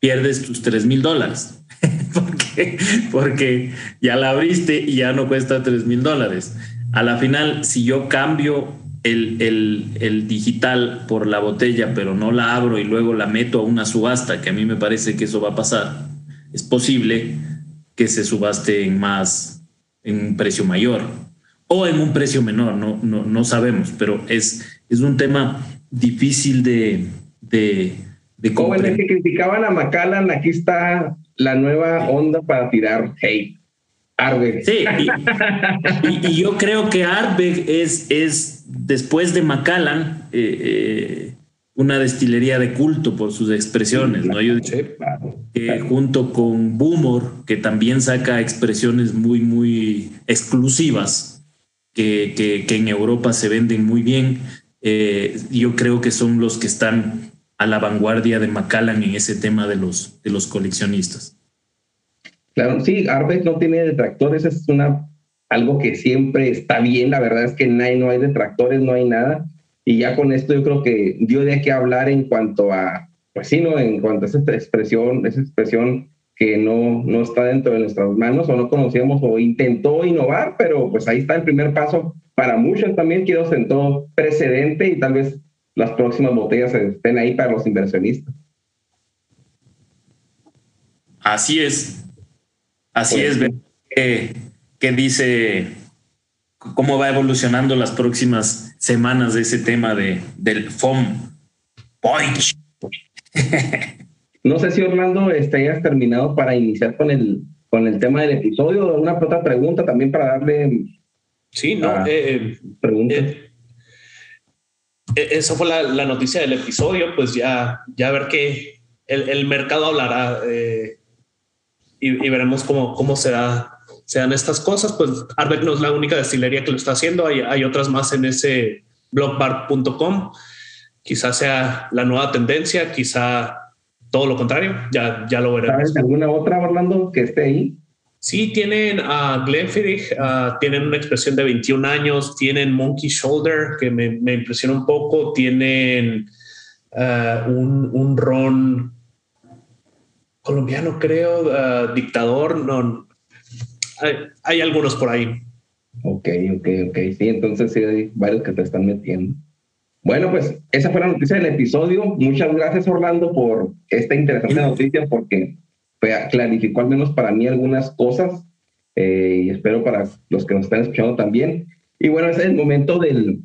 Speaker 4: pierdes tus 3 mil dólares. porque, porque ya la abriste y ya no cuesta 3 mil dólares. A la final, si yo cambio el, el, el, digital por la botella, pero no la abro y luego la meto a una subasta, que a mí me parece que eso va a pasar, es posible que se subaste en más, en un precio mayor o en un precio menor, no, no, no sabemos, pero es, es un tema difícil de, de, de
Speaker 1: Jóvenes que criticaban a Macallan, aquí está la nueva onda para tirar hate. Arbeck.
Speaker 4: Sí, y, yo creo que Arbeck es, es después de Macallan, eh, eh, una destilería de culto por sus expresiones, ¿no? Yo que junto con Boomor, que también saca expresiones muy, muy exclusivas, que, que, en Europa se venden muy bien, eh, yo creo que son los que están a la vanguardia de Macallan en ese tema de los, de los coleccionistas.
Speaker 1: Claro, sí, Arbeck no tiene detractores, es una, algo que siempre está bien, la verdad es que no hay, no hay detractores, no hay nada y ya con esto yo creo que dio de qué hablar en cuanto a, pues sí, ¿no? En cuanto a esa expresión, esa expresión que no, no está dentro de nuestras manos o no conocíamos o intentó innovar, pero pues ahí está el primer paso para muchos también que sentó precedente y tal vez las próximas botellas estén ahí para los inversionistas.
Speaker 4: Así es. Así pues es. ¿Qué, ¿Qué dice cómo va evolucionando las próximas semanas de ese tema de, del FOM.
Speaker 1: no sé si Orlando hayas terminado para iniciar con el, con el tema del episodio. Una otra pregunta también para darle.
Speaker 2: Sí, no. Eh, eh, eh, esa fue la, noticia del episodio. Pues ya, ya ver que el, mercado hablará y, y, veremos cómo, cómo será sean estas cosas, pues Arbeck no es la única destilería que lo está haciendo, hay, hay otras más en ese blogbar.com. Quizás sea la nueva tendencia, quizá todo lo contrario, ya, ya lo veremos.
Speaker 1: ¿Sabes alguna otra, Orlando, que esté ahí?
Speaker 2: Sí, tienen a Glenfiddich, tienen una expresión de 21 años, tienen Monkey Shoulder, que me, me impresiona un poco, tienen un, un, ron colombiano, creo, dictador, no, hay, algunos por ahí.
Speaker 1: Ok, ok, ok. Sí, entonces sí hay varios que te están metiendo. Bueno, pues esa fue la noticia del episodio. Muchas gracias, Orlando, por esta interesante noticia, porque clarificó al menos para mí algunas cosas eh, y espero para los que nos están escuchando también. Y bueno, ese es el momento del,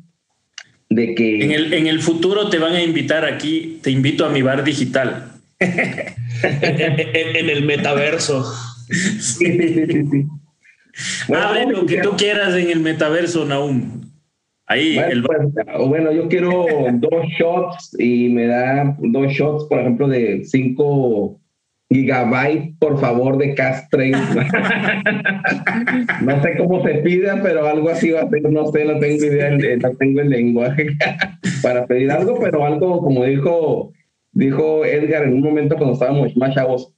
Speaker 1: de que...
Speaker 4: En el, en el futuro te van a invitar aquí, te invito a mi bar digital.
Speaker 2: en, el metaverso.
Speaker 1: sí, sí, sí, sí.
Speaker 4: Abre lo que tú quieras en el metaverso, Naum. Ahí,
Speaker 1: bueno,
Speaker 4: el...
Speaker 1: Pues, bueno, yo quiero dos shots y me da dos shots, por ejemplo, de 5 gigabytes, por favor, de Castrate. no sé cómo se pida, pero algo así va a ser, no sé, no tengo idea, no tengo el lenguaje para pedir algo, pero algo como dijo, dijo Edgar en un momento cuando estábamos más chavos,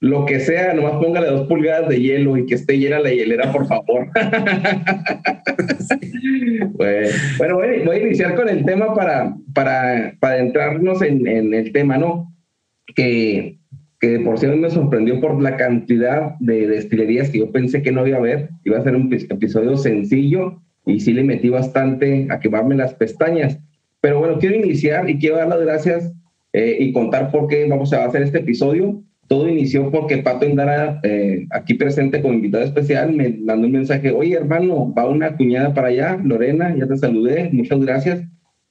Speaker 1: lo que sea, nomás póngale dos pulgadas de hielo y que esté llena la hielera, por favor. bueno, voy, a iniciar con el tema para, para, para entrarnos en, en, el tema, ¿no? Que, que por cierto me sorprendió por la cantidad de destilerías que yo pensé que no iba a haber. Iba a ser un episodio sencillo y sí le metí bastante a quemarme las pestañas. Pero bueno, quiero iniciar y quiero dar las gracias eh, y contar por qué vamos a hacer este episodio todo inició porque Pato Indara, eh, aquí presente como invitado especial, me mandó un mensaje, oye hermano, va una cuñada para allá, Lorena, ya te saludé, muchas gracias.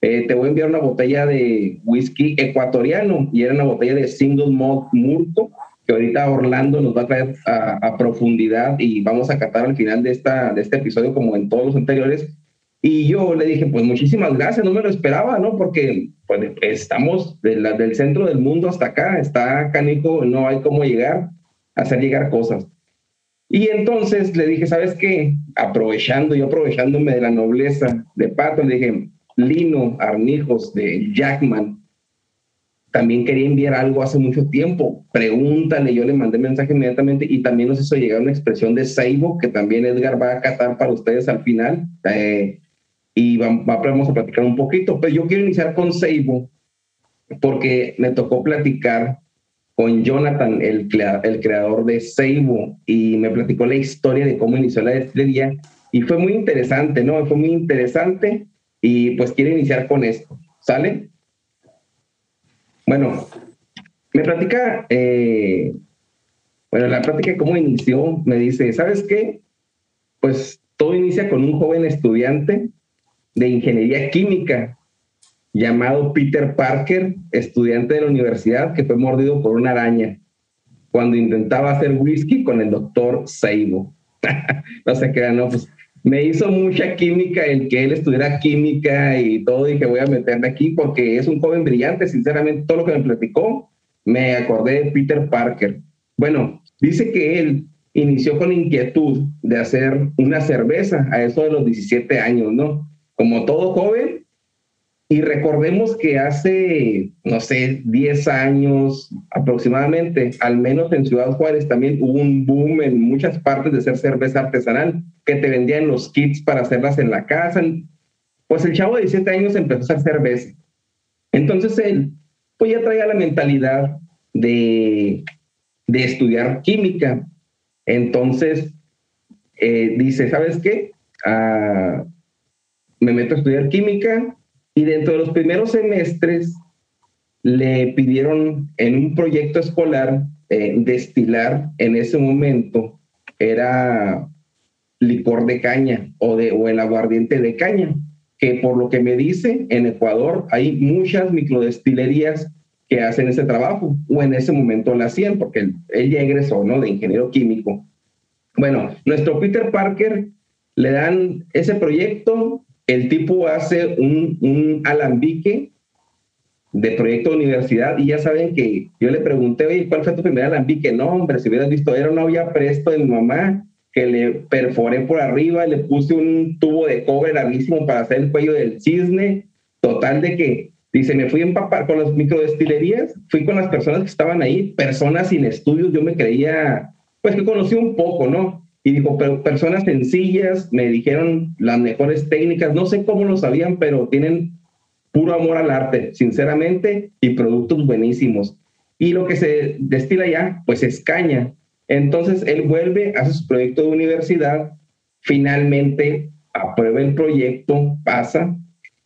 Speaker 1: Eh, te voy a enviar una botella de whisky ecuatoriano y era una botella de single malt murco que ahorita Orlando nos va a traer a, a, profundidad y vamos a catar al final de, esta, de este episodio como en todos los anteriores y yo le dije, pues muchísimas gracias, no me lo esperaba, ¿no? Porque pues, estamos de la, del centro del mundo hasta acá, está canico, no hay cómo llegar, hacer llegar cosas. Y entonces le dije, ¿sabes qué? Aprovechando, yo aprovechándome de la nobleza de Pato, le dije, Lino Arnijos de Jackman, también quería enviar algo hace mucho tiempo. Pregúntale, yo le mandé mensaje inmediatamente y también nos hizo llegar una expresión de Seibo, que también Edgar va a catar para ustedes al final. Eh, y vamos a platicar un poquito. Pues yo quiero iniciar con Seibo porque me tocó platicar con Jonathan, el, el creador de Seibo, y me platicó la historia de cómo inició la destilería y fue muy interesante, ¿no? Fue muy interesante y pues quiero iniciar con esto, ¿sale? Bueno, me platica, eh, bueno, la plática cómo inició, me dice, ¿sabes qué? pues todo inicia con un joven estudiante de ingeniería química llamado Peter Parker, estudiante de la universidad que fue mordido por una araña cuando intentaba hacer whisky con el doctor Seibo. no sé qué, no, pues me hizo mucha química el que él estudiara química y todo, y que voy a meterme aquí porque es un joven brillante, sinceramente, todo lo que me platicó, me acordé de Peter Parker. Bueno, dice que él inició con inquietud de hacer una cerveza a eso de los 17 años, ¿no? Como todo joven, y recordemos que hace, no sé, 10 años aproximadamente, al menos en Ciudad Juárez también hubo un boom en muchas partes de hacer cerveza artesanal, que te vendían los kits para hacerlas en la casa. Pues el chavo de 17 años empezó a hacer cerveza. Entonces él, pues ya traía la mentalidad de, de estudiar química. Entonces eh, dice, ¿sabes qué? Ah, me meto a estudiar química, y dentro de los primeros semestres le pidieron en un proyecto escolar eh, destilar en ese momento era licor de caña o, de, o el aguardiente de caña, que por lo que me dice, en Ecuador hay muchas microdestilerías que hacen ese trabajo, o en ese momento lo hacían, porque él, él ya egresó, ¿no? De ingeniero químico. Bueno, nuestro Peter Parker le dan ese proyecto, el tipo hace un, un alambique de proyecto de universidad y ya saben que yo le pregunté, oye, ¿cuál fue tu primer alambique? No, hombre, si hubieras visto, era una olla presto de mi mamá que le perforé por arriba, le puse un tubo de cobre larguísimo para hacer el cuello del cisne. Total de que, dice, me fui a empapar con las microdestilerías, fui con las personas que estaban ahí, personas sin estudios, yo me creía, pues que conocí un poco, ¿no? Y dijo, personas sencillas me dijeron las mejores técnicas, no sé cómo lo sabían, pero tienen puro amor al arte, sinceramente, y productos buenísimos. Y lo que se destila ya, pues es caña. Entonces él vuelve, hace su proyecto de universidad, finalmente aprueba el proyecto, pasa,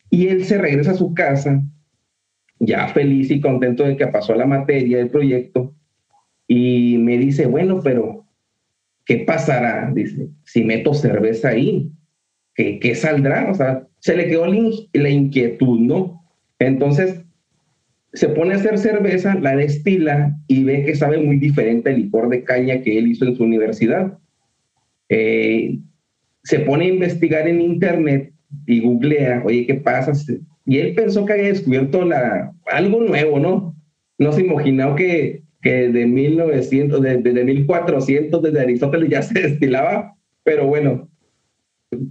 Speaker 1: y él se regresa a su casa, ya feliz y contento de que pasó la materia del proyecto, y me dice, bueno, pero ¿qué pasará? Dice, si meto cerveza ahí, ¿qué, qué saldrá? O sea, se le quedó la inquietud, ¿no? Entonces, se pone a hacer cerveza, la destila y ve que sabe muy diferente el licor de caña que él hizo en su universidad. Eh, se pone a investigar en internet y googlea, oye, ¿qué pasa? Y él pensó que había descubierto algo nuevo, ¿no? No se imaginó que que de 1900, desde de 1400, desde Aristóteles ya se destilaba, pero bueno,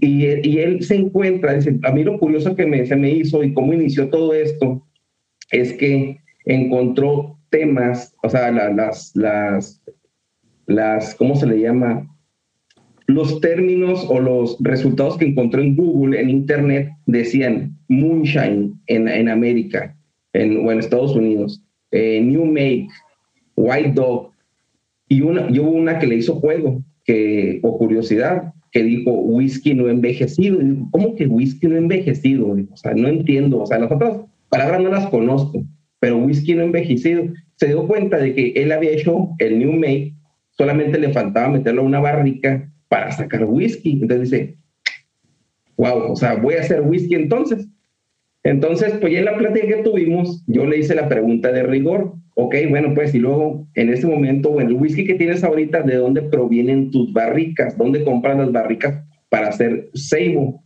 Speaker 1: y, y, él se encuentra, dice, a mí lo curioso que me, se me hizo y cómo inició todo esto es que encontró temas, o sea, las, las, las, ¿cómo se le llama? Los términos o los resultados que encontró en Google, en Internet, decían moonshine en, en América en, o en Estados Unidos, eh, new make, White Dog, y, una, y hubo una que le hizo juego, que, o curiosidad, que dijo whisky no envejecido. ¿Cómo que whisky no envejecido? O sea, no entiendo. O sea, las otras palabras no las conozco, pero whisky no envejecido. Se dio cuenta de que él había hecho el New Make, solamente le faltaba meterlo a una barrica para sacar whisky. Entonces dice, wow, o sea, voy a hacer whisky entonces. Entonces, pues ya en la plática que tuvimos, yo le hice la pregunta de rigor. Ok, bueno, pues y luego en este momento, bueno, el whisky que tienes ahorita, ¿de dónde provienen tus barricas? ¿Dónde compras las barricas para hacer seibo?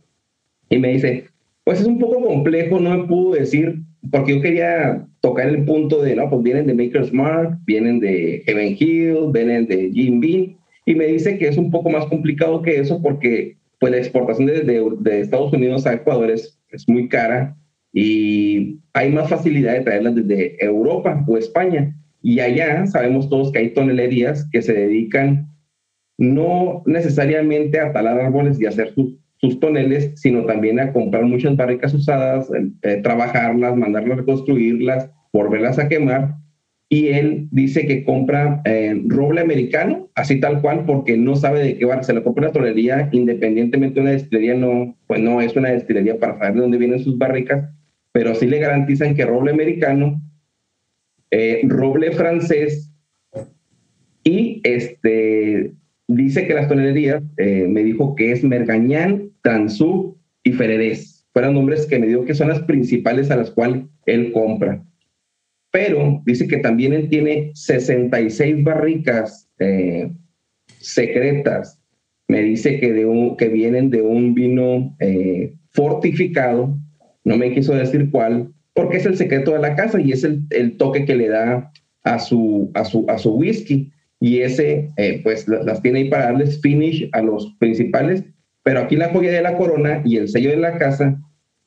Speaker 1: Y me dice, pues es un poco complejo, no me pudo decir, porque yo quería tocar el punto de, no, pues vienen de Maker's Mark, vienen de Heaven Hill, vienen de Jim Beam, y me dice que es un poco más complicado que eso porque pues la exportación de, de, Estados Unidos a Ecuador es, es muy cara y hay más facilidad de traerlas desde Europa o España. Y allá sabemos todos que hay tonelerías que se dedican no necesariamente a talar árboles y hacer sus, sus toneles, sino también a comprar muchas barricas usadas, eh, trabajarlas, mandarlas a reconstruirlas, volverlas a quemar. Y él dice que compra eh, roble americano, así tal cual, porque no sabe de qué va. Se le compra una tonería, independientemente de una destilería, no, pues no es una destilería para saber de dónde vienen sus barricas, pero sí le garantizan que roble americano, eh, roble francés y este dice que las tonelerías, eh, me dijo que es Mergañán, Transú y Fererés. Fueron nombres que me dijo que son las principales a las cuales él compra. Pero dice que también él tiene 66 barricas eh, secretas. Me dice que, de que vienen de un vino fortificado, no me quiso decir cuál, porque es el secreto de la casa y es el, el toque que le da a su, a su, a su whisky. Y ese, eh, pues las tiene ahí para darles finish a los principales. Pero aquí la joya de la corona y el sello de la casa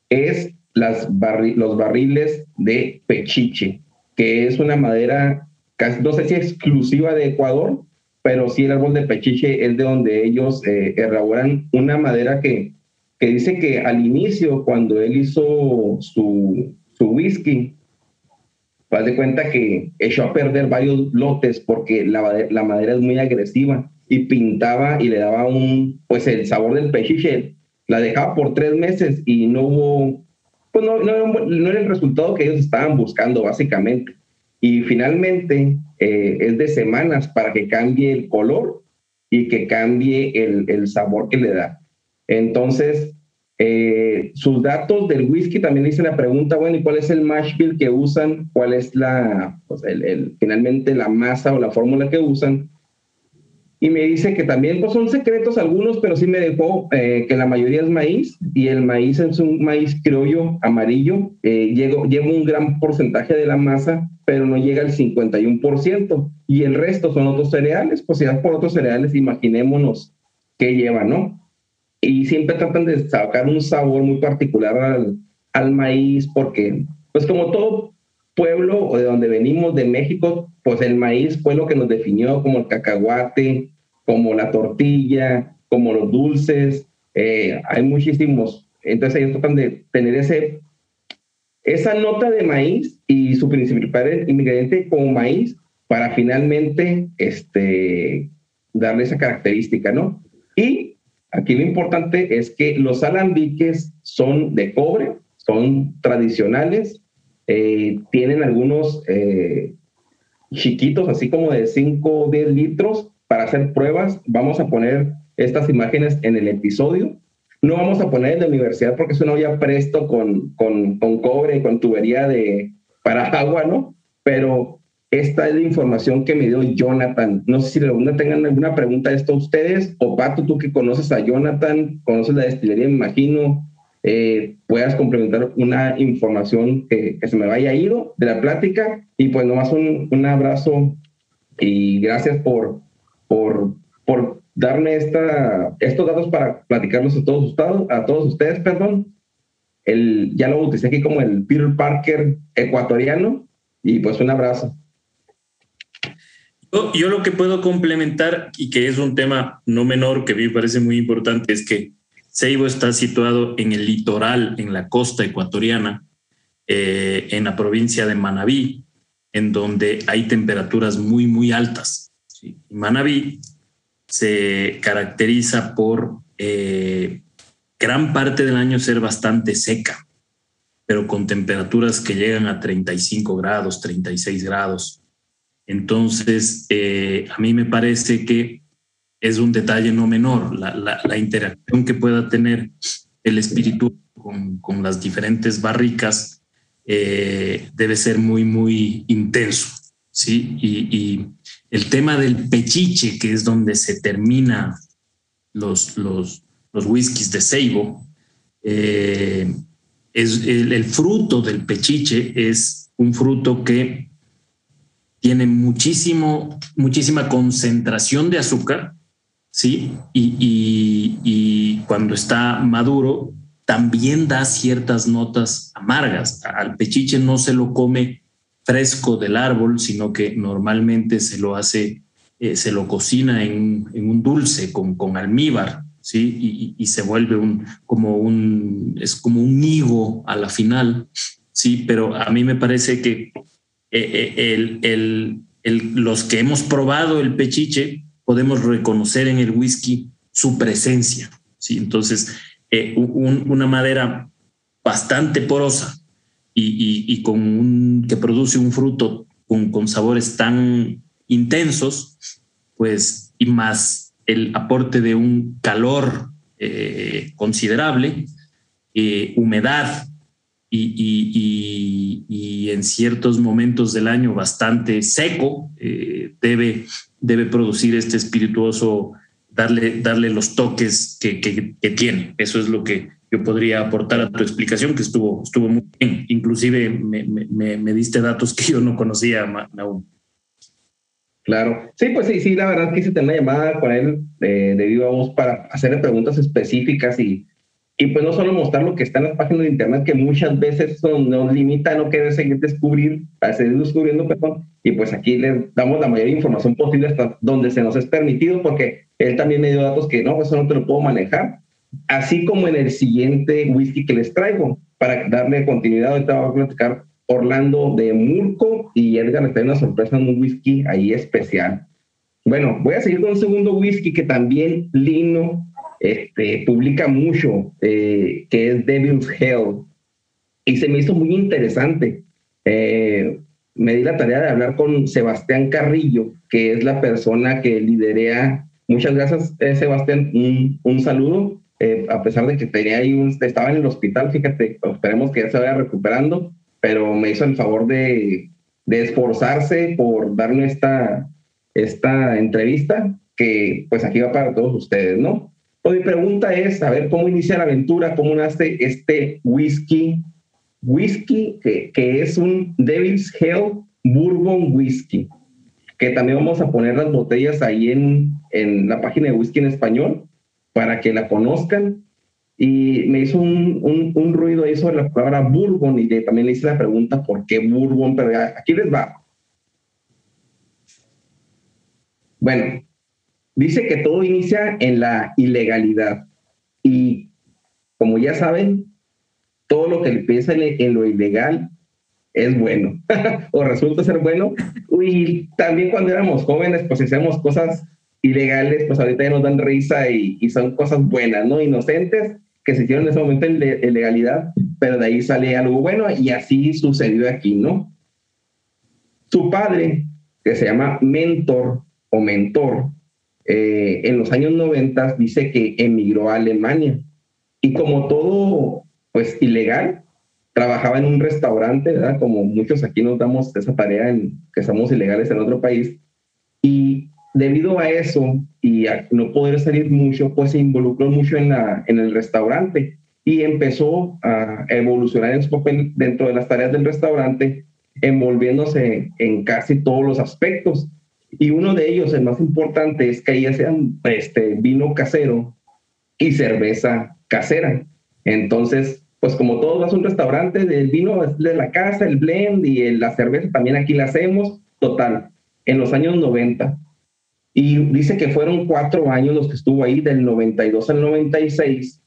Speaker 1: es las los barriles de pechiche, que es una madera, no sé si exclusiva de Ecuador, pero sí el árbol de pechiche es de donde ellos eh, elaboran una madera que, que dice que al inicio, cuando él hizo su, su whisky, haz de cuenta que echó a perder varios lotes porque la, la, madera es muy agresiva y pintaba y le daba un, pues el sabor del pechiche, la dejaba por tres meses y no hubo, pues no, no, era el resultado que ellos estaban buscando básicamente. Y finalmente eh, es de semanas para que cambie el color y que cambie el, el sabor que le da. Entonces, eh, sus datos del whisky también hice la pregunta, bueno, ¿y cuál es el mash bill que usan? ¿Cuál es la, pues el, finalmente la masa o la fórmula que usan? Y me dice que también pues son secretos algunos, pero sí me dejó eh, que la mayoría es maíz y el maíz es un maíz criollo amarillo. Eh, lleva un gran porcentaje de la masa, pero no llega al 51%. Y el resto son otros cereales, pues si por otros cereales, imaginémonos qué lleva, ¿no? Y siempre tratan de sacar un sabor muy particular al, al maíz, porque, pues como todo pueblo o de donde venimos, de México, pues el maíz fue lo que nos definió como el cacahuate, como la tortilla, como los dulces, eh, hay muchísimos. Entonces ellos tratan de tener ese, esa nota de maíz y su principal ingrediente como maíz para finalmente este, darle esa característica, ¿no? Y Aquí lo importante es que los alambiques son de cobre, son tradicionales, eh, tienen algunos eh, chiquitos, así como de 5 o 10 litros, para hacer pruebas. Vamos a poner estas imágenes en el episodio. No vamos a poner en la universidad porque es una olla presto con, con, con cobre, con tubería de, para agua, ¿no? Pero esta es la información que me dio Jonathan. No sé si alguna tengan alguna pregunta de esto ustedes, o Pato, tú que conoces a Jonathan, conoces la destilería, me imagino, eh, puedas complementar una información que, se me vaya ido de la plática. Y pues nomás un, un abrazo y gracias por, por, por darme esta, estos datos para platicarlos a todos, a todos ustedes. Perdón. El, ya lo bauticé aquí como el Peter Parker ecuatoriano y pues un abrazo.
Speaker 4: Yo, lo que puedo complementar y que es un tema no menor que me parece muy importante es que Ceibo está situado en el litoral, en la costa ecuatoriana, eh, en la provincia de Manabí, en donde hay temperaturas muy, muy altas. Manabí se caracteriza por eh, gran parte del año ser bastante seca, pero con temperaturas que llegan a 35 grados, 36 grados. Entonces, eh, a mí me parece que es un detalle no menor la, interacción que pueda tener el espíritu con, las diferentes barricas eh, debe ser muy, muy intenso. ¿sí? Y, el tema del pechiche, que es donde se termina los, los, los whiskies de Seibo, eh, es el fruto del pechiche es un fruto que tiene muchísimo, muchísima concentración de azúcar, ¿sí? Y, cuando está maduro, también da ciertas notas amargas. Al pechiche no se lo come fresco del árbol, sino que normalmente se lo hace, eh, se lo cocina en, un dulce con, con almíbar, ¿sí? Y, se vuelve un, como un, es como un higo a la final, ¿sí? Pero a mí me parece que eh, eh, los que hemos probado el pechiche podemos reconocer en el whisky su presencia. Entonces, eh, una madera bastante porosa y, con que produce un fruto con, sabores tan intensos, pues, y más el aporte de un calor eh, considerable, humedad y, en ciertos momentos del año bastante seco, eh, debe, debe producir este espirituoso, darle, darle los toques que, tiene. Eso es lo que yo podría aportar a tu explicación, que estuvo, estuvo muy bien. Inclusive me, me, diste datos que yo no conocía, aún.
Speaker 1: Claro. Sí, pues sí, sí, la verdad quise tener una llamada con él eh, de viva voz para hacerle preguntas específicas y, y pues no solo mostrar lo que está en las páginas de internet, que muchas veces son, nos limita a no querer seguir descubrir, a seguir descubriendo, perdón, y pues aquí le damos la mayor información posible hasta donde se nos es permitido, porque él también me dio datos que no, eso no te lo puedo manejar, así como en el siguiente whisky que les traigo, para darle continuidad, ahorita voy a platicar Orlando de Murco y Edgar le trae una sorpresa en un whisky ahí especial. Bueno, voy a seguir con un segundo whisky que también Lino este, publica mucho, eh, que es Devil's Hell. Y se me hizo muy interesante. Eh, me di la tarea de hablar con Sebastián Carrillo, que es la persona que liderea. Muchas gracias, eh, Sebastián. Un, un saludo. a pesar de que tenía ahí un, estaba en el hospital, fíjate, esperemos que ya se vaya recuperando pero me hizo el favor de, esforzarse por darme esta, esta entrevista que pues aquí va para todos ustedes, ¿no? Mi pregunta es, a ver, ¿cómo inicia la aventura? ¿Cómo nace este whisky? Whisky que, que es un Devil's Hell Bourbon Whisky, que también vamos a poner las botellas ahí en, en la página de Whisky en Español para que la conozcan y me hizo un, un, ruido ahí sobre la palabra Bourbon y también le hice la pregunta por qué Bourbon, pero aquí les va. Bueno, dice que todo inicia en la ilegalidad y como ya saben, todo lo que empieza en, lo ilegal es bueno o resulta ser bueno. Y también cuando éramos jóvenes, pues hacíamos cosas ilegales, pues ahorita ya nos dan risa y, y son cosas buenas, ¿no? Inocentes que se hicieron en ese momento en, legalidad, pero de ahí sale algo bueno y así sucedió aquí, ¿no? Su padre, que se llama Mentor o Mentor, eh, en los años 90 dice que emigró a Alemania y como todo, pues ilegal, trabajaba en un restaurante, ¿verdad? Como muchos aquí nos damos esa tarea en que somos ilegales en otro país. Y debido a eso y a no poder salir mucho, pues se involucró mucho en, la, en el restaurante y empezó a evolucionar en su papel dentro de las tareas del restaurante, envolviéndose en casi todos los aspectos. Y uno de ellos, el más importante, es que ahí hacían este, vino casero y cerveza casera. Entonces, pues como todo vas a un restaurante, el vino es de la casa, el blend y la cerveza también aquí la hacemos. Total, en los años 90 y dice que fueron cuatro años los que estuvo ahí, del 92 al 96,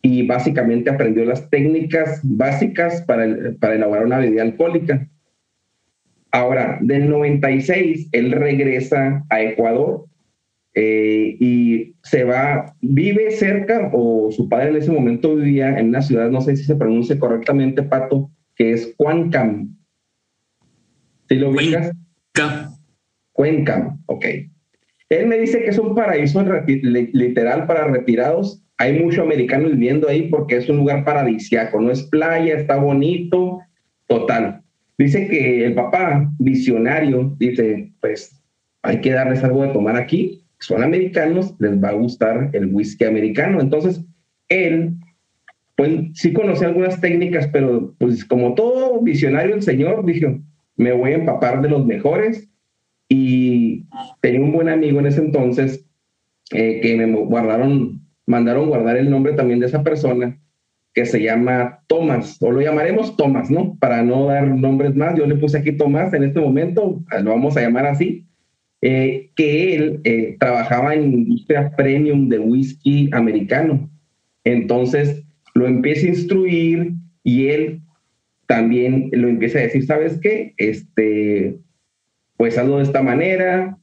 Speaker 1: y básicamente aprendió las técnicas básicas para, para elaborar una bebida alcohólica. Ahora, del 96, él regresa a Ecuador eh, y se va, vive cerca, o su padre en ese momento vivía en una ciudad, no sé si se pronuncia correctamente, Pato, que es Cuencam. ¿Sí lo ubicas? Cuencam. Cuencam, ok. Él me dice que es un paraíso literal para retirados. Hay mucho americano viviendo ahí porque es un lugar paradisiaco, no es playa, está bonito, total. Dice que el papá, visionario, dice, pues hay que darles algo de tomar aquí. Son americanos, les va a gustar el whisky americano. Entonces, él, pues sí conoce algunas técnicas, pero pues como todo visionario el señor, dijo, me voy a empapar de los mejores y tenía un buen amigo en ese entonces eh, que me mandaron guardar el nombre también de esa persona que se llama Tomás, o lo llamaremos Tomás, ¿no? Para no dar nombres más, yo le puse aquí Tomás en este momento, lo vamos a llamar así, eh, que él eh, trabajaba en industria premium de whisky americano. Entonces lo empieza a instruir y él también lo empieza a decir, ¿sabes qué? Este, pues hazlo de esta manera,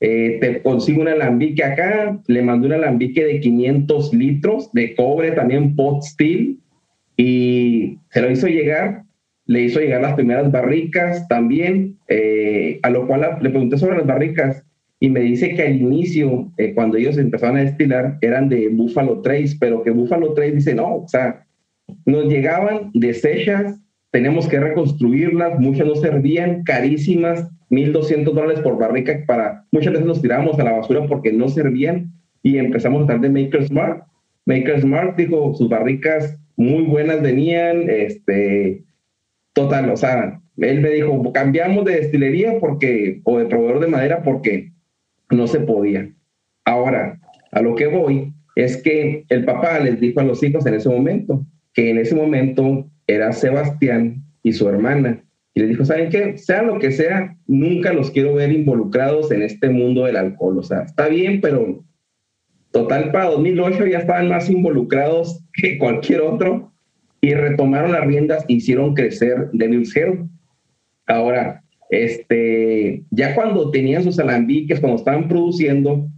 Speaker 1: eh, te consigo un alambique acá, le mandé un alambique de 500 litros de cobre, también pot steel, y se lo hizo llegar, le hizo llegar las primeras barricas también, eh, a lo cual le pregunté sobre las barricas, y me dice que al inicio, eh, cuando ellos empezaron a destilar, eran de Buffalo Trace, pero que Buffalo Trace dice, no, o sea, nos llegaban desechas, tenemos que reconstruirlas, muchas no servían, carísimas, 1.200 dólares por barrica para, muchas veces los tirábamos a la basura porque no servían y empezamos a estar de Maker's Mark. Maker's Mark dijo, sus barricas muy buenas venían, este, total, o sea, él me dijo, cambiamos de destilería porque, o de proveedor de madera porque no se podía. Ahora, a lo que voy es que el papá les dijo a los hijos en ese momento que en ese momento era Sebastián y su hermana. Y les dijo, ¿saben qué? Sea lo que sea, nunca los quiero ver involucrados en este mundo del alcohol. O sea, está bien, pero total para 2008 ya estaban más involucrados que cualquier otro y retomaron las riendas e hicieron crecer Devil's Hill. Ahora, este, ya cuando tenían sus alambiques, cuando estaban produciendo,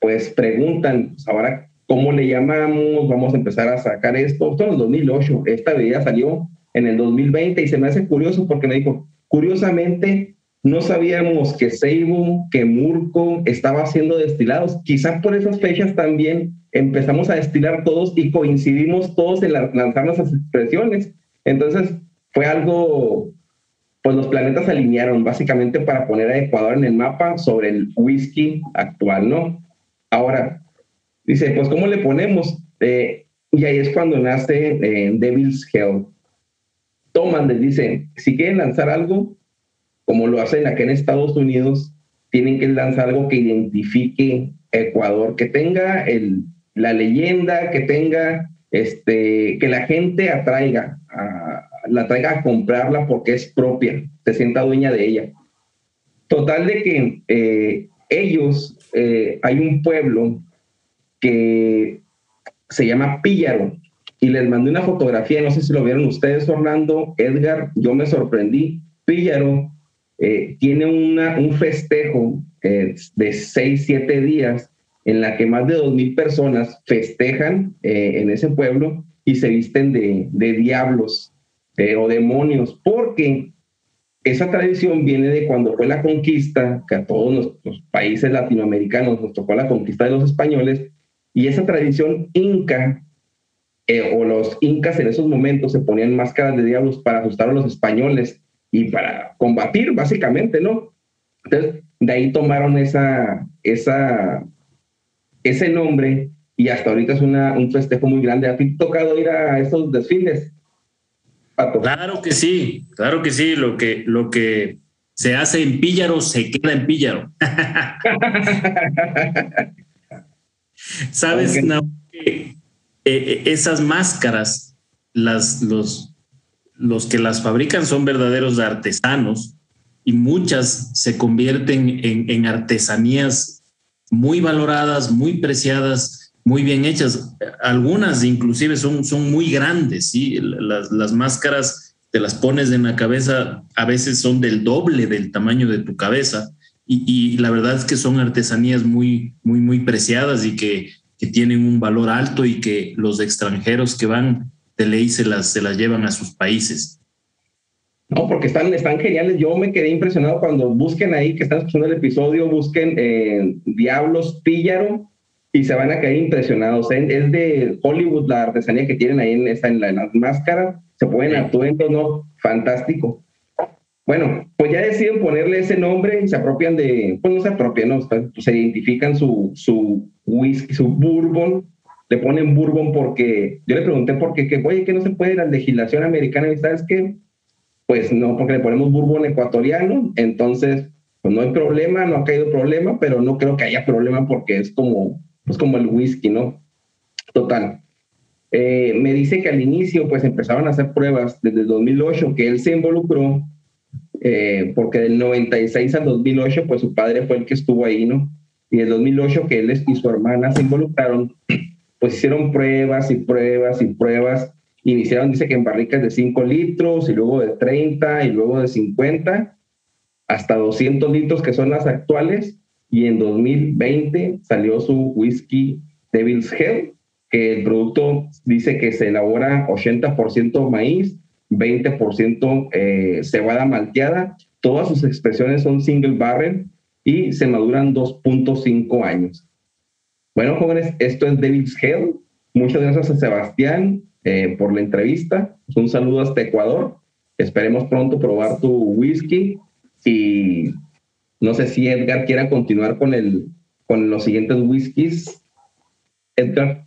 Speaker 1: pues preguntan, pues, ahora, ¿cómo le llamamos? Vamos a empezar a sacar esto. Esto en el 2008, esta bebida salió en el 2020 y se me hace curioso porque me dijo, curiosamente, no sabíamos que Seibu, que Murco estaba haciendo destilados. Quizás por esas fechas también empezamos a destilar todos y coincidimos todos en lanzar nuestras expresiones. Entonces, fue algo pues los planetas se alinearon básicamente para poner a Ecuador en el mapa sobre el whisky actual, ¿no? Ahora, dice, pues ¿cómo le ponemos? Eh, y ahí es cuando nace eh, Devil's Hell. Toman, les dice, si quieren lanzar algo, como lo hacen aquí en Estados Unidos, tienen que lanzar algo que identifique Ecuador, que tenga la leyenda, que tenga, este, que la gente atraiga la traiga a comprarla porque es propia, se sienta dueña de ella. Total de que eh, ellos, eh, hay un pueblo que se llama Píllaro y les mandé una fotografía, no sé si lo vieron ustedes, Orlando, Edgar, yo me sorprendí. Píllaro eh, tiene una, un festejo de seis, siete días en la que más de dos mil personas festejan en ese pueblo y se visten de, de diablos o demonios, porque esa tradición viene de cuando fue la conquista, que a todos los países latinoamericanos nos tocó la conquista de los españoles, y esa tradición inca, eh, o los incas en esos momentos se ponían máscaras de diablos para asustar a los españoles y para combatir, básicamente, ¿no? Entonces, de ahí tomaron esa, esa, ese nombre y hasta ahorita es una, un festejo muy grande. ¿A ti tocado ir a esos desfiles?
Speaker 4: Claro que sí, claro que sí. Lo que, lo que se hace en Píllaro se queda en Píllaro. Sabes, que eh, esas máscaras, las, los, los que las fabrican son verdaderos artesanos y muchas se convierten en, en artesanías muy valoradas, muy preciadas muy bien hechas. Algunas inclusive son, son muy grandes, ¿sí? Las, las máscaras te las pones en la cabeza, a veces son del doble del tamaño de tu cabeza. Y, y la verdad es que son artesanías muy, muy, muy preciadas y que, que, tienen un valor alto y que los extranjeros que van de ley se las, se las llevan a sus países.
Speaker 1: No, porque están, están geniales. Yo me quedé impresionado cuando busquen ahí, que están escuchando el episodio, busquen eh, Diablos Píllaro y se van a caer impresionados. ¿eh? Es de Hollywood la artesanía que tienen ahí en, esa, en, la, las máscaras, se pueden atuendos, ¿no? Fantástico. Bueno, pues ya deciden ponerle ese nombre y se apropian de, pues no se apropian, ¿no? Pues se identifican su, su whisky, su bourbon, le ponen bourbon porque, yo le pregunté por qué, que, oye, que no se puede la legislación americana, y sabes qué, pues no, porque le ponemos bourbon ecuatoriano, entonces, pues no hay problema, no ha caído problema, pero no creo que haya problema porque es como pues como el whisky, ¿no? Total. Eh, me dice que al inicio pues empezaron a hacer pruebas desde el 2008, que él se involucró, eh, porque del 96 al 2008 pues su padre fue el que estuvo ahí, ¿no? Y del 2008 que él y su hermana se involucraron, pues hicieron pruebas y pruebas y pruebas. Iniciaron, dice que en barricas de 5 litros y luego de 30 y luego de 50 hasta 200 litros que son las actuales y en 2020 salió su whisky Devil's Hell, que el producto dice que se elabora 80% maíz, 20% eh, cebada malteada. Todas sus expresiones son single barrel y se maduran 2.5 años. Bueno, jóvenes, esto es David's Hell. Muchas gracias a Sebastián eh, por la entrevista. Un saludo hasta Ecuador. Esperemos pronto probar tu whisky y no sé si Edgar quiera continuar con, el, con los siguientes whiskies. Edgar.